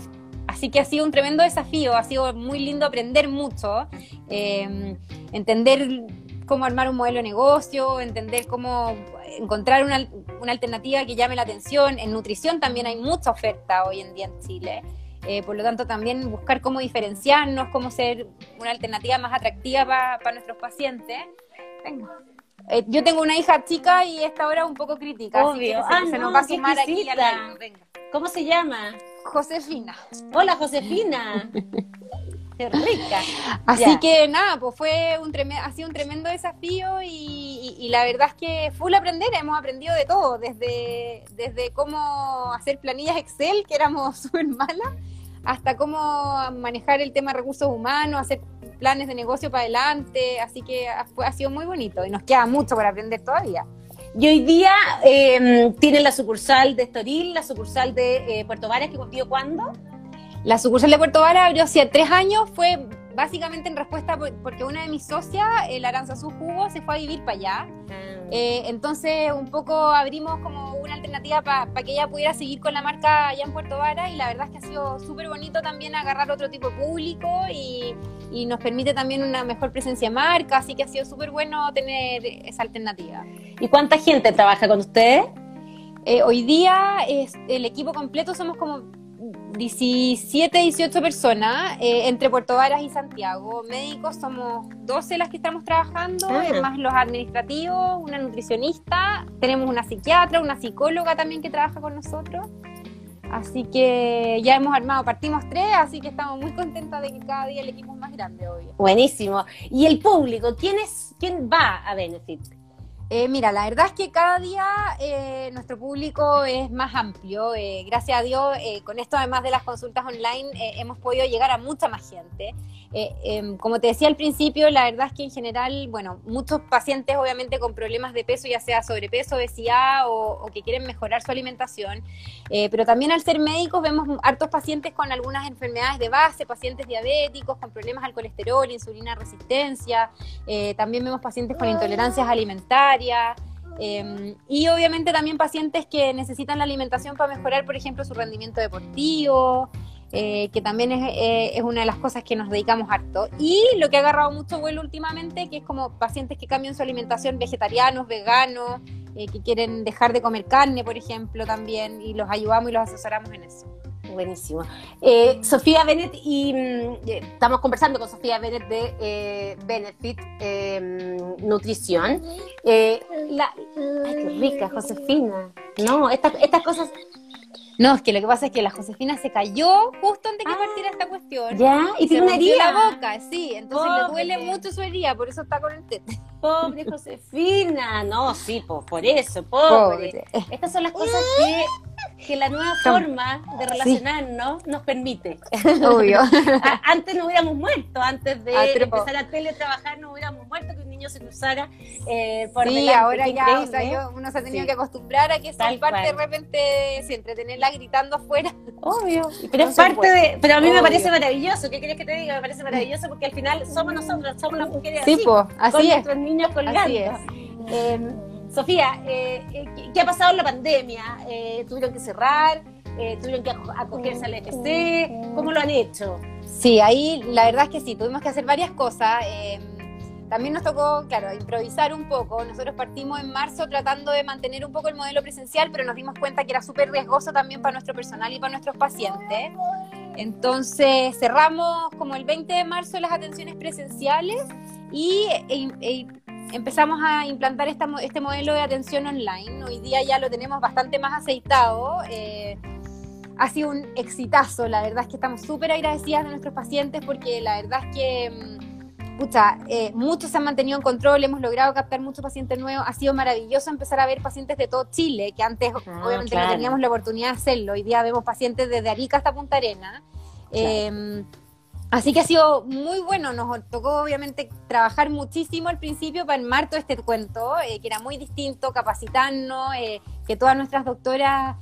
Así que ha sido un tremendo desafío, ha sido muy lindo aprender mucho, em, entender cómo armar un modelo de negocio, entender cómo encontrar una, una, alternativa que llame la atención. En nutrición también hay mucha oferta hoy en día en Chile. Eh, por lo tanto, también buscar cómo diferenciarnos, cómo ser una alternativa más atractiva para nuestros pacientes. Eh, yo tengo una hija chica y esta hora un poco crítica, Obvio. Así que se, ah, nos va a sumar aquí ¿Cómo se llama? Josefina. Hola, Josefina. Qué rica. Así que nada, pues fue un ha sido un tremendo desafío y, la verdad es que full aprender, hemos aprendido de todo, desde, desde cómo hacer planillas Excel, que éramos súper malas, hasta cómo manejar el tema de recursos humanos, hacer planes de negocio para adelante, así que ha, ha sido muy bonito y nos queda mucho por aprender todavía. Y hoy día eh, tienen la sucursal de Estoril, la sucursal de eh, Puerto Varas, que contigo cuándo? La sucursal de Puerto Vara abrió hace tres años, fue básicamente en respuesta porque una de mis socias, el Aranzazú Jugo, se fue a vivir para allá. Ah. Eh, entonces, un poco abrimos como una alternativa para que ella pudiera seguir con la marca allá en Puerto Vara y la verdad es que ha sido súper bonito también agarrar otro tipo de público y, y, nos permite también una mejor presencia de marca, así que ha sido súper bueno tener esa alternativa. ¿Y cuánta gente trabaja con ustedes? Eh, hoy día es, el equipo completo somos como 17, 18 personas eh, entre Puerto Varas y Santiago. Médicos somos 12 las que estamos trabajando, ah. más los administrativos, una nutricionista, tenemos una psiquiatra, una psicóloga también que trabaja con nosotros. Así que ya hemos armado, partimos tres, así que estamos muy contentas de que cada día el equipo es más grande, obvio. Buenísimo. ¿Y el público? ¿Quién, es, quién va a Benefit? Eh, mira, la verdad es que cada día eh, nuestro público es más amplio. Eh, gracias a Dios, con esto además de las consultas online, hemos podido llegar a mucha más gente. Em, como te decía al principio, la verdad es que en general, bueno, muchos pacientes obviamente con problemas de peso, ya sea sobrepeso, obesidad o, que quieren mejorar su alimentación, pero también al ser médicos vemos hartos pacientes con algunas enfermedades de base, pacientes diabéticos, con problemas al colesterol, insulina resistencia, también vemos pacientes con intolerancias alimentarias Em, y obviamente también pacientes que necesitan la alimentación para mejorar, por ejemplo, su rendimiento deportivo, eh, que también eh, es, una de las cosas que nos dedicamos harto. Y lo que ha agarrado mucho vuelo últimamente, que es como pacientes que cambian su alimentación, vegetarianos, veganos, eh, que quieren dejar de comer carne, por ejemplo, también, y los ayudamos y los asesoramos en eso. Buenísimo. Sofía Bennett, y mm, estamos conversando con Sofía Bennett de Benefit Nutrición. La, ay, qué rica, Josefina. No, estas, estas cosas no, es que lo que pasa es que la Josefina se cayó justo antes que ah, partiera esta cuestión. Ya, y, tiene una herida. la boca, sí, entonces le duele mucho su herida, por eso está con el tete. Pobre Josefina, no, sí, por eso, pobre. Estas son las cosas que que la nueva forma de relacionarnos nos permite. Obvio. antes no hubiéramos muerto, antes de empezar a teletrabajar no hubiéramos muerto que un niño se cruzara eh, por Sí, ahora ya, o sea, uno se ha tenido que acostumbrar a que esa parte de repente, siempre tenerla gritando afuera. Obvio. Pero es parte de, pero a mí me parece maravilloso, ¿qué quieres que te diga? Me parece maravilloso porque al final somos nosotros, somos las mujeres sí, así, así con es. nuestros niños colgando. Así es. Eh, Sofía, ¿qué ha pasado en la pandemia? ¿Tuvieron que cerrar? ¿Tuvieron que acogerse al FC? ¿Cómo lo han hecho? Sí, ahí la verdad es que sí, tuvimos que hacer varias cosas. También nos tocó, claro, improvisar un poco. Nosotros partimos en marzo tratando de mantener un poco el modelo presencial, pero nos dimos cuenta que era súper riesgoso también para nuestro personal y para nuestros pacientes. Entonces cerramos como el 20 de marzo las atenciones presenciales y e, e, empezamos a implantar esta, este modelo de atención online. Hoy día ya lo tenemos bastante más aceitado. Eh, ha sido un exitazo, la verdad es que estamos súper agradecidas de nuestros pacientes porque la verdad es que mm, pucha, eh, muchos se han mantenido en control, hemos logrado captar muchos pacientes nuevos, ha sido maravilloso empezar a ver pacientes de todo Chile, que antes ah, obviamente no teníamos la oportunidad de hacerlo, hoy día vemos pacientes desde Arica hasta Punta Arena. Em, así que ha sido muy bueno, nos tocó obviamente trabajar muchísimo al principio para armar todo este cuento, eh, que era muy distinto, capacitarnos, eh, que todas nuestras doctoras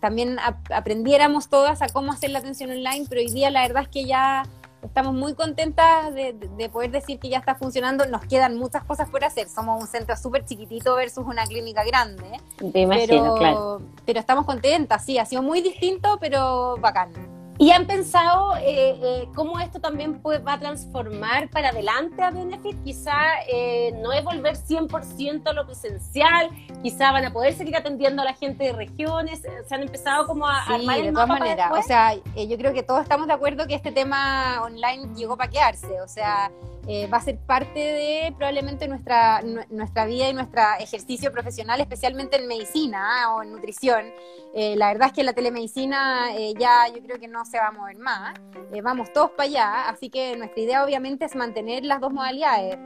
también aprendiéramos todas a cómo hacer la atención online, pero hoy día la verdad es que ya estamos muy contentas de, poder decir que ya está funcionando. Nos quedan muchas cosas por hacer. Somos un centro súper chiquitito versus una clínica grande. Te imagino, pero, claro. Pero estamos contentas, sí. Ha sido muy distinto, pero bacán. ¿Y han pensado eh, eh, cómo esto también puede, va a transformar para adelante a Benefit? Quizá eh, no es volver 100% a lo presencial, quizá van a poder seguir atendiendo a la gente de regiones, se han empezado como a sí, armar de todas maneras, o sea, yo creo que todos estamos de acuerdo que este tema online llegó para quedarse, o sea, eh, va a ser parte de probablemente nuestra, nuestra vida y nuestro ejercicio profesional, especialmente en medicina ¿ah? o en nutrición. Eh, la verdad es que la telemedicina eh, ya yo creo que no se va a mover más, vamos todos para allá, así que nuestra idea obviamente es mantener las dos modalidades.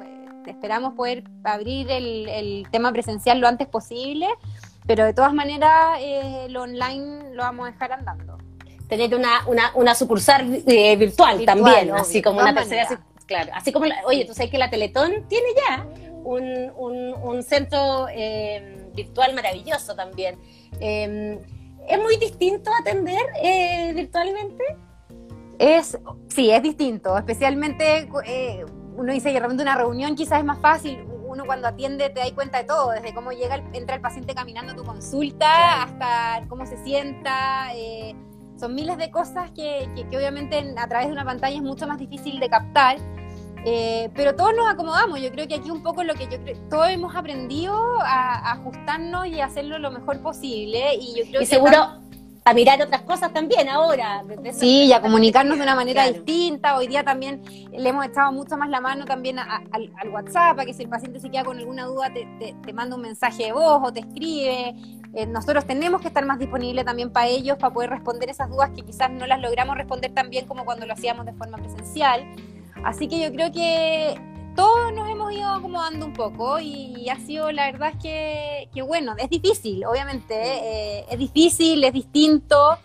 Esperamos poder abrir el, el tema presencial lo antes posible, pero de todas maneras lo online lo vamos a dejar andando tener una, una, una sucursal virtual, también, así como una tercera Claro, así como, oye, tú sabes que la Teletón tiene ya un, centro eh, virtual maravilloso también. Em, ¿Es muy distinto atender eh, virtualmente? Es, sí, es distinto, especialmente eh, uno dice que realmente una reunión quizás es más fácil, uno cuando atiende te da cuenta de todo, desde cómo llega entra el paciente caminando a tu consulta hasta cómo se sienta, son miles de cosas que, obviamente a través de una pantalla es mucho más difícil de captar. Eh, pero todos nos acomodamos, yo creo que aquí un poco lo que yo creo, todos hemos aprendido a, ajustarnos y hacerlo lo mejor posible y yo creo y seguro a mirar otras cosas también ahora. sí, y a comunicarnos de una manera distinta. Hoy día también le hemos echado mucho más la mano también al, WhatsApp, para que si el paciente se queda con alguna duda te, te manda un mensaje de voz o te escribe. Eh, nosotros tenemos que estar más disponibles también para ellos, para poder responder esas dudas que quizás no las logramos responder tan bien como cuando lo hacíamos de forma presencial. Así que yo creo que todos nos hemos ido acomodando un poco y ha sido, la verdad es que, bueno, es difícil, obviamente, eh, es difícil, es distinto,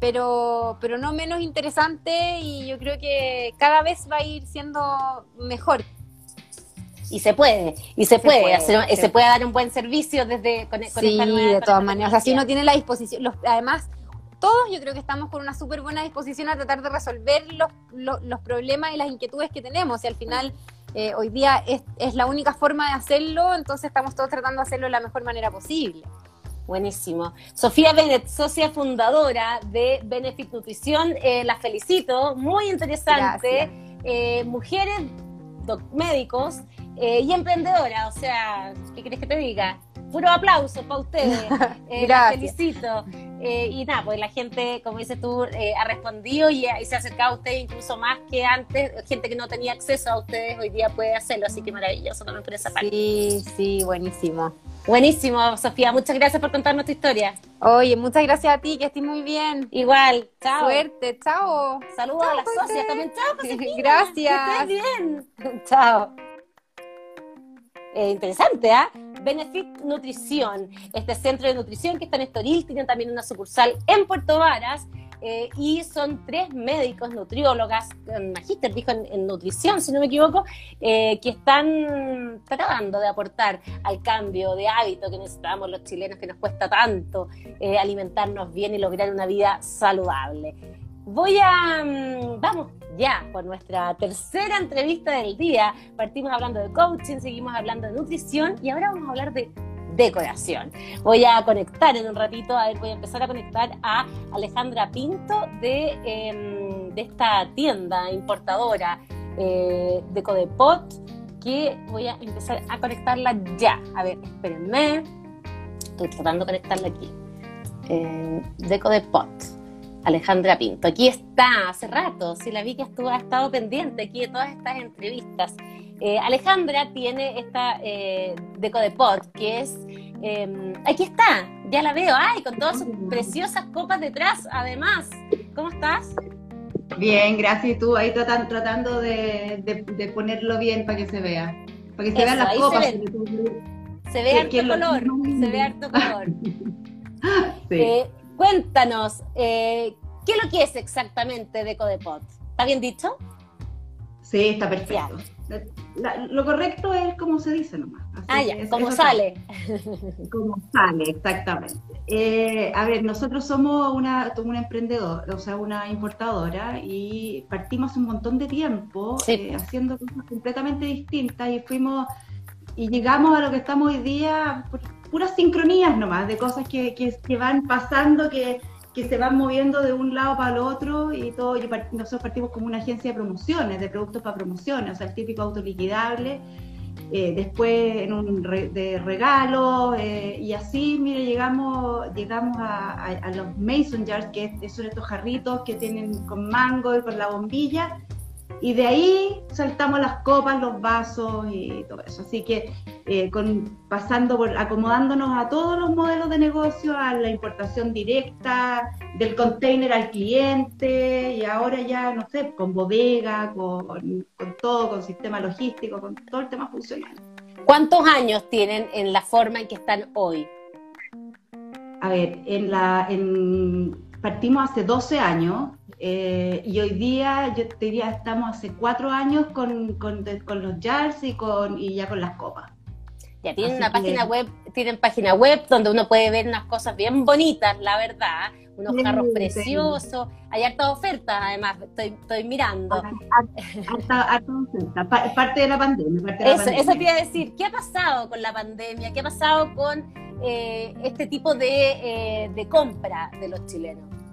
pero, pero no menos interesante y yo creo que cada vez va a ir siendo mejor y se puede, y se, puede, hacer, se, puede dar un buen servicio desde con, sí, de todas maneras. O sea, si uno tiene la disposición, los, además, todos yo creo que estamos con una súper buena disposición a tratar de resolver los, los, problemas y las inquietudes que tenemos. Y al final, eh, hoy día es, es la única forma de hacerlo, entonces estamos todos tratando de hacerlo de la mejor manera posible. Buenísimo. Sofía Bennett, socia fundadora de Benefit Nutrición, eh, la felicito, muy interesante. Eh, mujeres médicos eh, y emprendedora, o sea, ¿qué querés que te diga? Puro aplauso para ustedes. Eh, felicito. Eh, y nada, pues la gente, como dices tú, ha respondido y, se ha acercado a ustedes incluso más que antes. Gente que no tenía acceso a ustedes hoy día puede hacerlo, así que maravilloso también por esa parte. Sí, sí, buenísimo. Buenísimo, Sofía. Muchas gracias por contarnos tu historia. Oye, muchas gracias a ti, que estés muy bien. Igual, chao. Suerte, chao. Saludos a las socias también. Chao, Gracias. Que bien. chao. Eh, interesante, ¿ah? Benefit Nutrición, este centro de nutrición que está en Estoril, tienen también una sucursal en Puerto Varas. Eh, y son tres médicos, nutriólogas, magíster dijo en, nutrición, si no me equivoco, eh, que están tratando de aportar al cambio de hábito que necesitamos los chilenos, que nos cuesta tanto alimentarnos bien y lograr una vida saludable. voy a, mm, vamos ya por nuestra tercera entrevista del día. Partimos hablando de coaching, seguimos hablando de nutrición y ahora vamos a hablar de decoración. Voy a conectar en un ratito, a ver, voy a empezar a conectar a Alejandra Pinto de, em, de esta tienda importadora eh, de Codepot, que voy a empezar a conectarla ya. A ver, espérenme. Estoy tratando de conectarla aquí. Eh, de Codepot. Alejandra Pinto. Aquí está, hace rato, si la vi que estuvo, ha estado pendiente aquí de todas estas entrevistas. Eh, Alejandra tiene esta eh, deco de pot, que es, em, aquí está, ya la veo, ay, con todas sus preciosas copas detrás, además. ¿Cómo estás? Bien, gracias. Y tú ahí tratando, tratando de, ponerlo bien para que se vea, para que se vean las copas. Se ve, harto color, se ve harto color. Eh, cuéntanos, ¿qué es lo que es exactamente Deco de Pot? ¿Está bien dicho? Sí, está perfecto. lo correcto es como se dice nomás. ah, ya, como sale. Como sale, exactamente. Eh, a ver, nosotros somos una, un emprendedor, o sea, una importadora y partimos un montón de tiempo eh, haciendo cosas completamente distintas y fuimos y llegamos a lo que estamos hoy día por puras sincronías nomás, de cosas que, que, van pasando que que se van moviendo de un lado para el otro y todo. nosotros partimos como una agencia de promociones, de productos para promociones, o sea, el típico autoliquidable. Eh, después en un de regalos eh, y así, mire, llegamos, llegamos a, los Mason Jars, que son estos jarritos que tienen con mango y con la bombilla, y de ahí saltamos las copas, los vasos y todo eso. Así que eh, con, pasando por acomodándonos a todos los modelos de negocio, a la importación directa, del container al cliente, y ahora ya, no sé, con bodega, con, con todo, con sistema logístico, con todo el tema funcional. ¿Cuántos años tienen en la forma en que están hoy? A ver, en la, en, partimos hace 12 años eh, y hoy día, yo te diría, estamos hace cuatro años con, con, los jars y, con, y ya con las copas. Ya tienen una página web, tienen página web donde uno puede ver unas cosas bien bonitas, la verdad, unos carros preciosos, hay harta oferta, además, estoy, estoy mirando. Harta, oferta, parte de la pandemia. eso, eso te iba a decir, ¿qué ha pasado con la pandemia? ¿Qué ha pasado con eh, este tipo de, eh, de compra de los chilenos?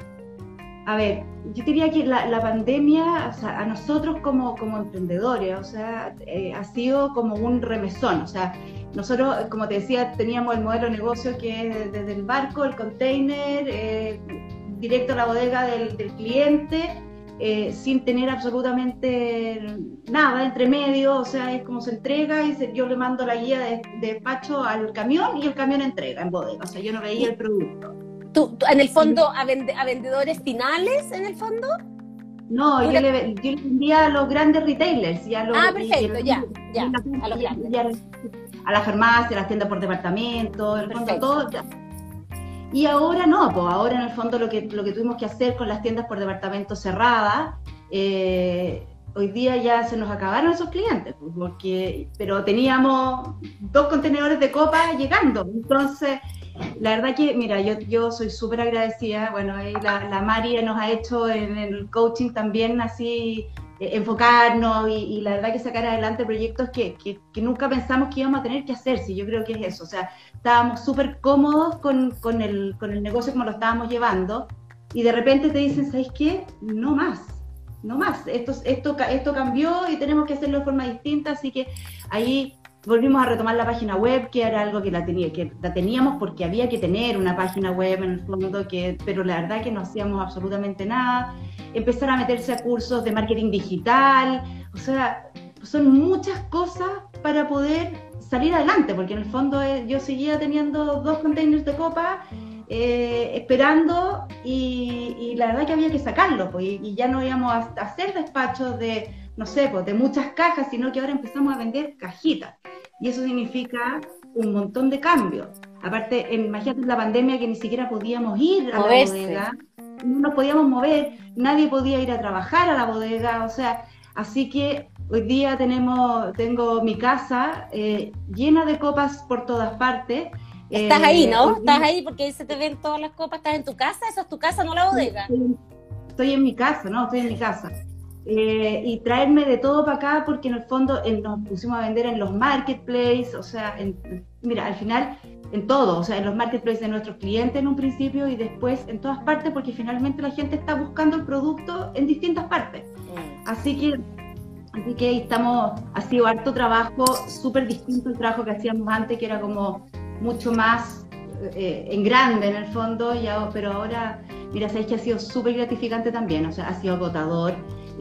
A ver, yo diría que la, pandemia, o sea, a nosotros como, como emprendedores, o sea, eh, ha sido como un remesón, o sea, nosotros, como te decía, teníamos el modelo de negocio que es desde el barco, el container, eh, directo a la bodega del, cliente, eh, sin tener absolutamente nada entre medio, o sea, es como se entrega y yo le mando la guía de, de despacho al camión y el camión entrega en bodega, o sea, yo no veía el producto. ¿Tú, en el fondo, a, vendedores finales, en el fondo? No, yo le, vendía a los grandes retailers. Y a los, ah, perfecto, ya, ya, a los grandes. A, la farmacia, a las tiendas por departamento, en el fondo todo. Y ahora no, pues ahora en el fondo lo que, lo que tuvimos que hacer con las tiendas por departamento cerradas, eh, hoy día ya se nos acabaron esos clientes, pues, porque, pero teníamos dos contenedores de copa llegando, entonces la verdad que, mira, yo, yo soy súper agradecida. Bueno, la, la María nos ha hecho en el coaching también así eh, enfocarnos y, la verdad que sacar adelante proyectos que, que, nunca pensamos que íbamos a tener que hacer. Sí, yo creo que es eso. O sea, estábamos súper cómodos con, con, el, con el negocio como lo estábamos llevando y de repente te dicen, ¿sabes qué? No más. No más, esto, esto, esto cambió y tenemos que hacerlo de forma distinta, así que ahí volvimos a retomar la página web, que era algo que la, tenía, que la teníamos porque había que tener una página web en el fondo, que, pero la verdad que no hacíamos absolutamente nada. Empezar a meterse a cursos de marketing digital, o sea, son muchas cosas para poder salir adelante, porque en el fondo eh, yo seguía teniendo dos containers de copa. Eh, esperando y, la verdad que había que sacarlo pues, y, ya no íbamos a hacer despachos de, no sé, pues, de muchas cajas, sino que ahora empezamos a vender cajitas y eso significa un montón de cambios. Aparte, imagínate la pandemia que ni siquiera podíamos ir a la bodega, no nos podíamos mover, nadie podía ir a trabajar a la bodega, o sea, así que hoy día tenemos, tengo mi casa eh, llena de copas por todas partes. Estás ahí, ¿no? Eh, Estás ahí porque se te ven todas las copas, estás en tu casa, eso es tu casa, no la bodega. estoy en mi casa, ¿no? Estoy en mi casa. Eh, y traerme de todo para acá porque en el fondo nos pusimos a vender en los marketplaces, o sea, mira, al final en todo, o sea, en los marketplaces de nuestros clientes en un principio y después en todas partes porque finalmente la gente está buscando el producto en distintas partes. Mm. Así que Así que estamos, ha sido harto trabajo, súper distinto al trabajo que hacíamos antes, que era como mucho más eh, en grande en el fondo, ya, pero ahora, mira, sabéis que ha sido súper gratificante también, o sea, ha sido agotador.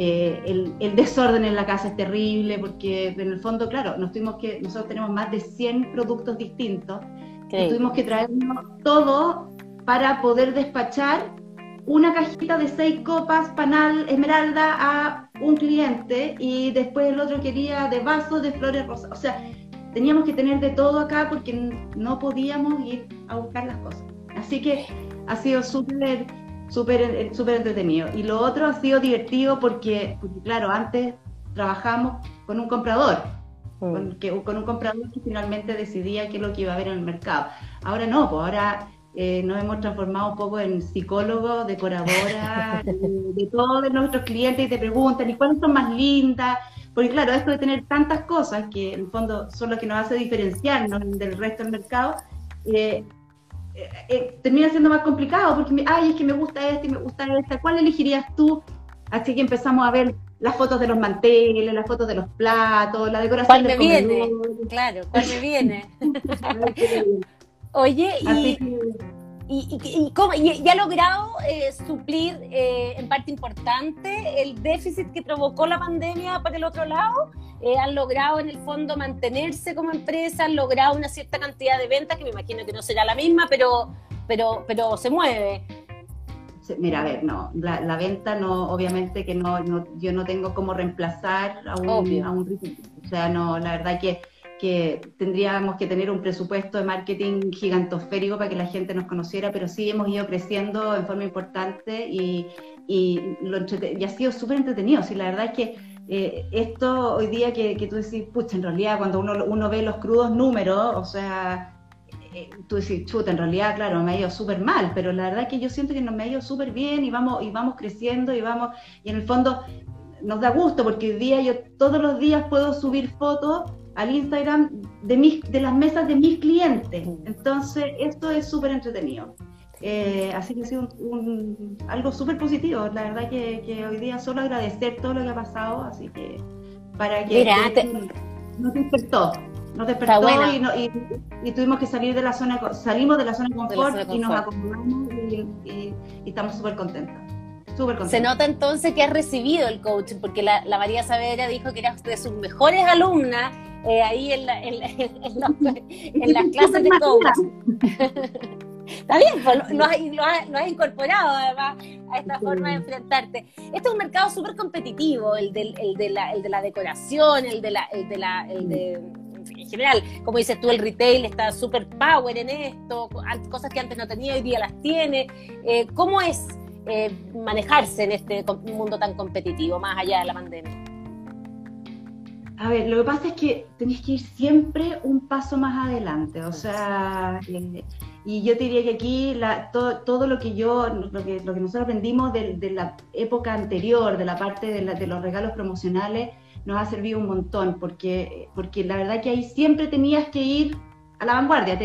Eh, el, desorden en la casa es terrible porque en el fondo, claro, nos tuvimos que, nosotros tenemos más de 100 productos distintos, tuvimos que traernos todo para poder despachar una cajita de seis copas panal esmeralda a un cliente y después el otro quería de vasos de flores rosas. O sea, teníamos que tener de todo acá porque no podíamos ir a buscar las cosas. Así que ha sido súper, súper, súper entretenido. Y lo otro ha sido divertido porque, claro, antes trabajamos con un comprador. Mm. Con, que, con un comprador que finalmente decidía qué es lo que iba a haber en el mercado. Ahora no, pues ahora eh, nos hemos transformado un poco en psicólogos, decoradoras, de, todos nuestros clientes y te preguntan, ¿y cuáles son más lindas? Porque claro, esto de tener tantas cosas que en el fondo son lo que nos hace diferenciarnos del resto del mercado, eh, eh, termina siendo más complicado porque, ay, es que me gusta este y me gusta esta, ¿cuál elegirías tú? Así que empezamos a ver las fotos de los manteles, las fotos de los platos, la decoración ¿Cuál me viene? Claro, ¿cuál me viene? Oye, y, y, ha logrado eh, suplir eh, en parte importante el déficit que provocó la pandemia por el otro lado. Eh, han logrado en el fondo mantenerse como empresa, han logrado una cierta cantidad de ventas, que me imagino que no será la misma, pero, pero, pero se mueve. Mira, a ver, no, la, venta no, obviamente que no, yo no tengo como reemplazar a un, a un O sea, no, la verdad que que tendríamos que tener un presupuesto de marketing gigantosférico para que la gente nos conociera, pero sí hemos ido creciendo en forma importante y, y, lo y ha sido súper entretenido. Sí, la verdad es que eh, esto hoy día que, que, tú decís, pucha, en realidad cuando uno, uno ve los crudos números, o sea, eh, tú decís, chuta, en realidad, claro, me ha ido súper mal, pero la verdad es que yo siento que nos me ha ido súper bien y vamos, y vamos creciendo y vamos, y en el fondo nos da gusto porque hoy día yo todos los días puedo subir fotos al Instagram de, mis, de las mesas de mis clientes. Entonces, esto es súper entretenido. Eh, así que ha sido un, algo súper positivo. La verdad que, hoy día solo agradecer todo lo que ha pasado, así que para que Mira, nos despertó, nos despertó y, y, tuvimos que salir de la zona, salimos de la zona de confort, y nos acomodamos y, estamos súper contentos. Se nota entonces que has recibido el coaching, porque la, la María Saavedra dijo que eras de sus mejores alumnas eh, ahí en, la, en, en, las clases de coaching. Está bien, pues, lo, has, incorporado además a esta forma de enfrentarte. Este es un mercado súper competitivo, el, del, el, de la, el de la decoración, el de la, el de la, el de, en general, como dices tú, el retail está súper power en esto, cosas que antes no tenía, hoy día las tiene. Eh, ¿Cómo es eh, manejarse en este mundo tan competitivo, más allá de la pandemia? A ver, lo que pasa es que tenés que ir siempre un paso más adelante, o sea, eh, y yo te diría que aquí todo, lo que yo, lo que, lo que nosotros aprendimos de, la época anterior, de la parte de, de, los regalos promocionales, nos ha servido un montón, porque, porque la verdad que ahí siempre tenías que ir a la vanguardia,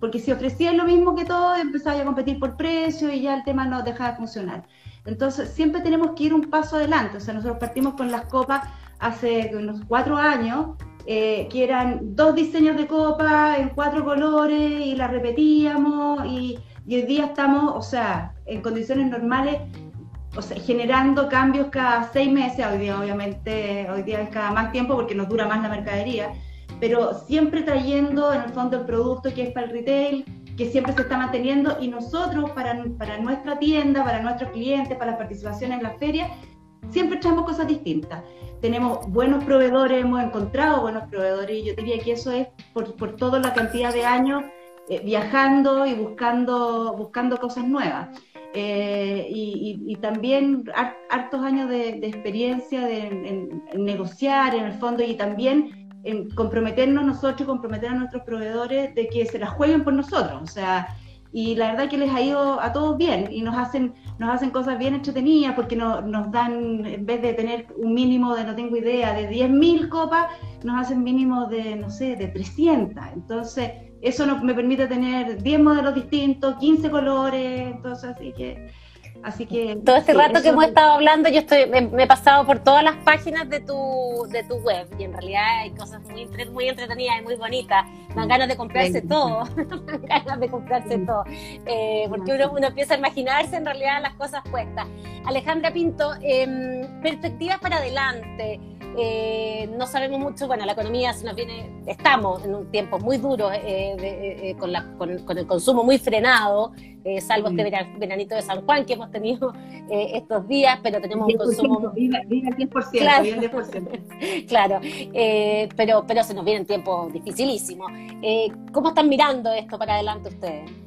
porque si ofrecías lo mismo que todo, empezabas a competir por precio y ya el tema no dejaba de funcionar. Entonces, siempre tenemos que ir un paso adelante, o sea, nosotros partimos con las copas hace unos cuatro años, eh, que eran dos diseños de copa en cuatro colores y las repetíamos y, hoy día estamos, o sea, en condiciones normales, o sea, generando cambios cada seis meses, hoy día obviamente, hoy día es cada más tiempo porque nos dura más la mercadería, pero siempre trayendo en el fondo el producto que es para el retail, que siempre se está manteniendo y nosotros para, para nuestra tienda, para nuestros clientes, para la participación en la feria, siempre traemos cosas distintas. Tenemos buenos proveedores, hemos encontrado buenos proveedores y yo diría que eso es por, por toda la cantidad de años eh, viajando y buscando, buscando cosas nuevas. Eh, y, también hartos años de, experiencia de, en, negociar en el fondo y también en comprometernos nosotros, comprometer a nuestros proveedores de que se la jueguen por nosotros. O sea, y la verdad que les ha ido a todos bien y nos hacen nos hacen cosas bien entretenidas porque nos dan, en vez de tener un mínimo de, no tengo idea, de 10.000 copas, nos hacen mínimo de, no sé, de 300. Entonces, eso nos, me permite tener 10 modelos distintos, 15 colores, entonces así que Así que todo este rato que hemos estado hablando, yo estoy me, he pasado por todas las páginas de tu de tu web y en realidad hay cosas muy muy entretenidas y muy bonitas. Dan ganas de comprarse todo, dan ganas de comprarse todo, eh, porque uno, uno, empieza a imaginarse en realidad las cosas puestas. Alejandra Pinto, eh, perspectivas para adelante. Eh, no sabemos mucho, bueno, la economía se nos viene, estamos en un tiempo muy duro eh, eh, con, con, el consumo muy frenado, salvo este veranito de San Juan que hemos tenido estos días, pero tenemos un consumo... Viva, viva el 10%, claro, viva el 10%. claro pero, pero se nos vienen tiempos dificilísimos. ¿Cómo están mirando esto para adelante ustedes?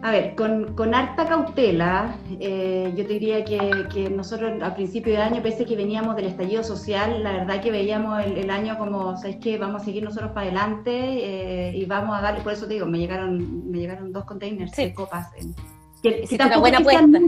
A ver, con, con harta cautela, eh, yo te diría que, nosotros a principio de año, pese a que veníamos del estallido social, la verdad que veíamos el, año como, ¿sabes qué? Vamos a seguir nosotros para adelante eh, y vamos a darle, por eso te digo, me llegaron, me llegaron dos containers de copas. que, sí, una buena apuesta.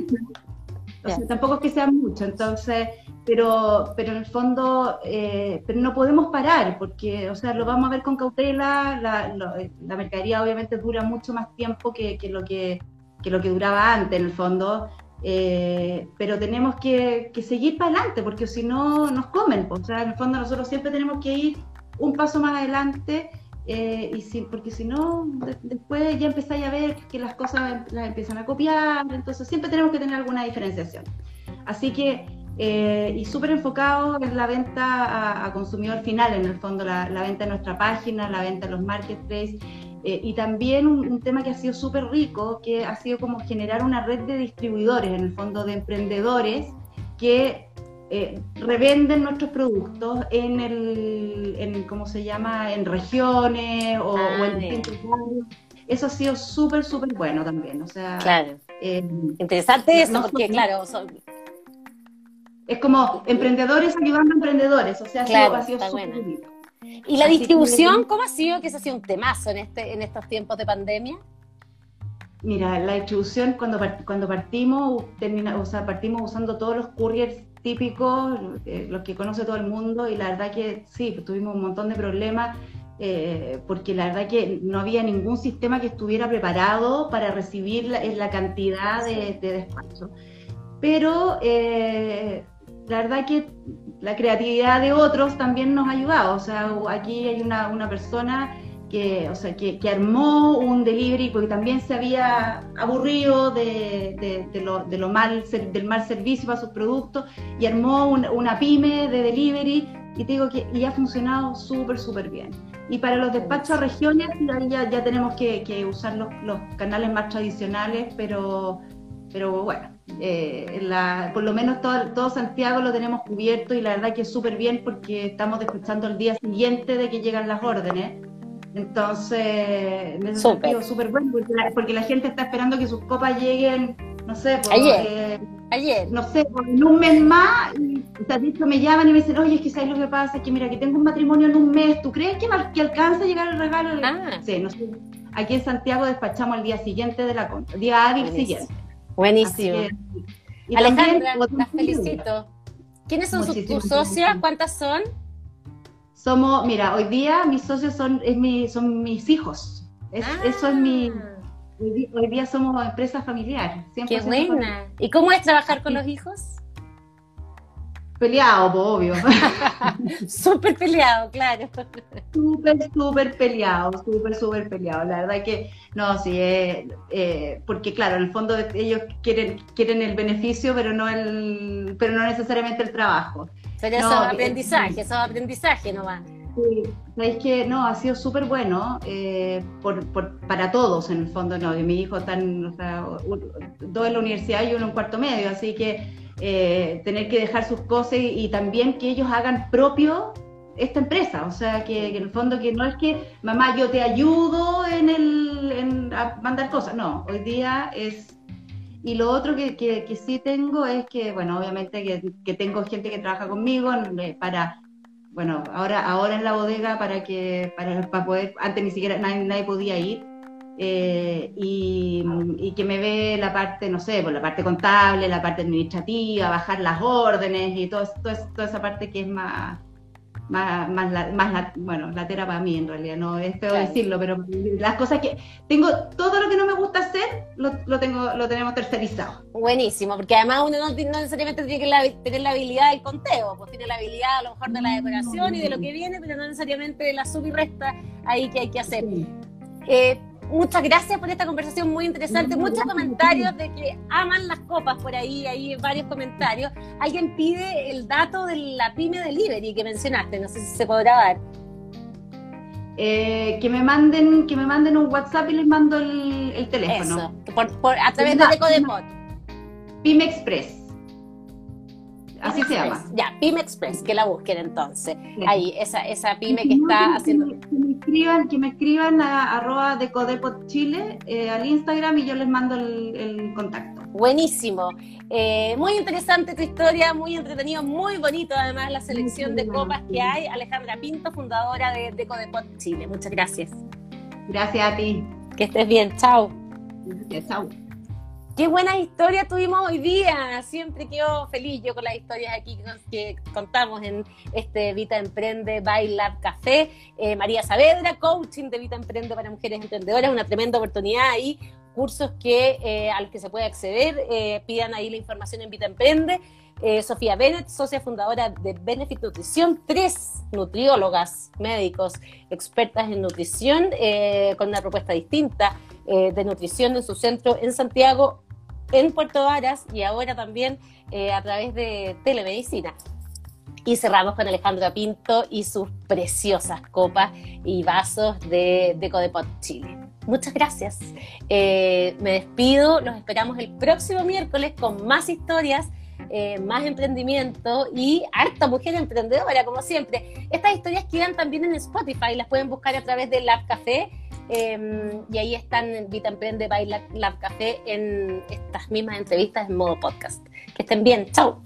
O sea, tampoco es que sean mucho, entonces, pero, pero en el fondo, eh, pero no podemos parar, porque, o sea, lo vamos a ver con cautela, la, la mercadería obviamente dura mucho más tiempo que, que, lo, que, que lo que duraba antes, en el fondo, eh, pero tenemos que, que seguir para adelante, porque si no nos comen, o sea, en el fondo nosotros siempre tenemos que ir un paso más adelante eh, y si, porque si no, después ya empezáis a ver que las cosas las empiezan a copiar, entonces siempre tenemos que tener alguna diferenciación. Así que, eh, y súper enfocado en la venta a, consumidor final, en el fondo, la, venta en nuestra página, la venta en los marketplaces, eh, y también un, un, tema que ha sido súper rico, que ha sido como generar una red de distribuidores, en el fondo de emprendedores, que eh, revenden nuestros productos en el, en, ¿cómo se llama?, en regiones o, en ah, distintos Eso ha sido súper, súper bueno también, o sea... Claro. Eh, Interesante eso, porque claro... Es como emprendedores ayudando a emprendedores, o sea, ha sido. ¿Y la distribución, cómo ha sido? Que se ha sido un temazo en, este, en estos tiempos de pandemia. Mira, la distribución cuando, cuando partimos, termina, o sea, partimos usando todos los couriers típicos, eh, los que conoce todo el mundo, y la verdad que sí, pues, tuvimos un montón de problemas, eh, porque la verdad que no había ningún sistema que estuviera preparado para recibir la, la cantidad de, de despacho. Pero eh, la verdad que la creatividad de otros también nos ha ayudado, o sea, aquí hay una, una persona que, o sea, que, armó un delivery porque también se había aburrido de, de, lo, de lo, mal, del mal servicio para sus productos y armó una pyme de delivery y te digo que y ha funcionado súper, súper bien. Y para los despachos a regiones, ya, ya tenemos que, que usar los, los, canales más tradicionales, pero, pero bueno, eh, la, por lo menos todo, todo, Santiago lo tenemos cubierto y la verdad que es súper bien porque estamos despachando el día siguiente de que llegan las órdenes. Entonces, en ese sentido, súper bueno, porque la, gente está esperando que sus copas lleguen, no sé, ayer, eh, ayer. no sé, en un mes más, y dicho, me llaman y me dicen, oye, es que sabes lo que pasa, es que mira, que tengo un matrimonio en un mes, ¿tú crees que, que alcanza a llegar el regalo? Ah. Sí, no sé. Aquí en Santiago despachamos el día siguiente de la compra, día hábil siguiente. Buenísimo. Alejandra, te felicito. ¿Quiénes son tus socias? ¿Cuántas son? Somos, mira, hoy día mis socios son, es mi, son mis hijos. Eso es mi. Ah. Hoy, día somos empresa familiar. Qué buena. ¿Y cómo es trabajar con los hijos? Peleado, obvio. súper peleado, claro. Súper, súper peleado, súper, súper peleado. La verdad que, no, sí, eh, eh, porque claro, en el fondo ellos quieren, quieren el beneficio, pero no el, pero no necesariamente el trabajo. Pero eso es aprendizaje, eso es aprendizaje nomás. Sí, sabéis que no, ha sido súper bueno eh, por, para todos en el fondo, no, y mi hijo está o sea, dos en la universidad y uno en cuarto medio, así que eh, tener que dejar sus cosas y, también que ellos hagan propio esta empresa, o sea, que, en el fondo que no es que mamá yo te ayudo en el en a mandar cosas, no, hoy día es y lo otro que, que, sí tengo es que, bueno, obviamente que, que, tengo gente que trabaja conmigo para, bueno, ahora, ahora en la bodega para que, para, para poder, antes ni siquiera nadie, nadie podía ir, eh, y, que me ve la parte, no sé, por pues la parte contable, la parte administrativa, bajar las órdenes y todo, toda esa parte que es más, más, más, la, más bueno, latera para mí en realidad, no es feo decirlo, pero las cosas que tengo, todo lo que no me gusta hacer, lo, lo tengo, lo tenemos tercerizado. Buenísimo, porque además uno no, necesariamente tiene que tener la habilidad del conteo, pues tiene la habilidad a lo mejor de la decoración y de lo que viene, pero no necesariamente de la sub y resta ahí que hay que hacer. Eh, muchas gracias por esta conversación muy interesante. Muchos comentarios de que aman las copas por ahí, hay varios comentarios. Alguien pide el dato de la pyme delivery que mencionaste, no sé si se podrá dar. Eh, que me manden que me manden un WhatsApp y les mando el, teléfono. Eso, a través de Decodepot. Pyme Express. Así se llama. Ya, Pyme Express, que la busquen entonces. Ahí, esa, esa pyme que está haciendo. Que me escriban, que me escriban a arroba de Codepot Chile eh, al Instagram y yo les mando el, contacto. Buenísimo. Eh, muy interesante tu historia, muy entretenido, muy bonito además la selección de copas que hay. Alejandra Pinto, fundadora de, de Codepot Chile. Muchas gracias. Gracias a ti. Que estés bien. Chao. Chao. Qué buena historia tuvimos hoy día. Siempre quedo feliz yo con las historias aquí que contamos en este Vita Emprende by Lab Café. Eh, María Saavedra, coaching de Vita Emprende para mujeres emprendedoras, una tremenda oportunidad ahí. Cursos que, eh, que se puede acceder, eh, pidan ahí la información en Vita Emprende. Sofía Bennett, socia fundadora de Benefit Nutrición, tres nutriólogas, médicos, expertas en nutrición, con una propuesta distinta de nutrición en su centro en Santiago, en Puerto Varas y ahora también eh, a través de telemedicina. Y cerramos con Alejandra Pinto y sus preciosas copas y vasos de Decodepot Chile. Muchas gracias. Eh, me despido, los esperamos el próximo miércoles con más historias. Eh, más emprendimiento y harta mujer emprendedora, como siempre. Estas historias quedan también en Spotify, las pueden buscar a través del Lab Café Em, y ahí están Vita Emprende Baila Lab Café en estas mismas entrevistas en modo podcast. Que estén bien. Chao.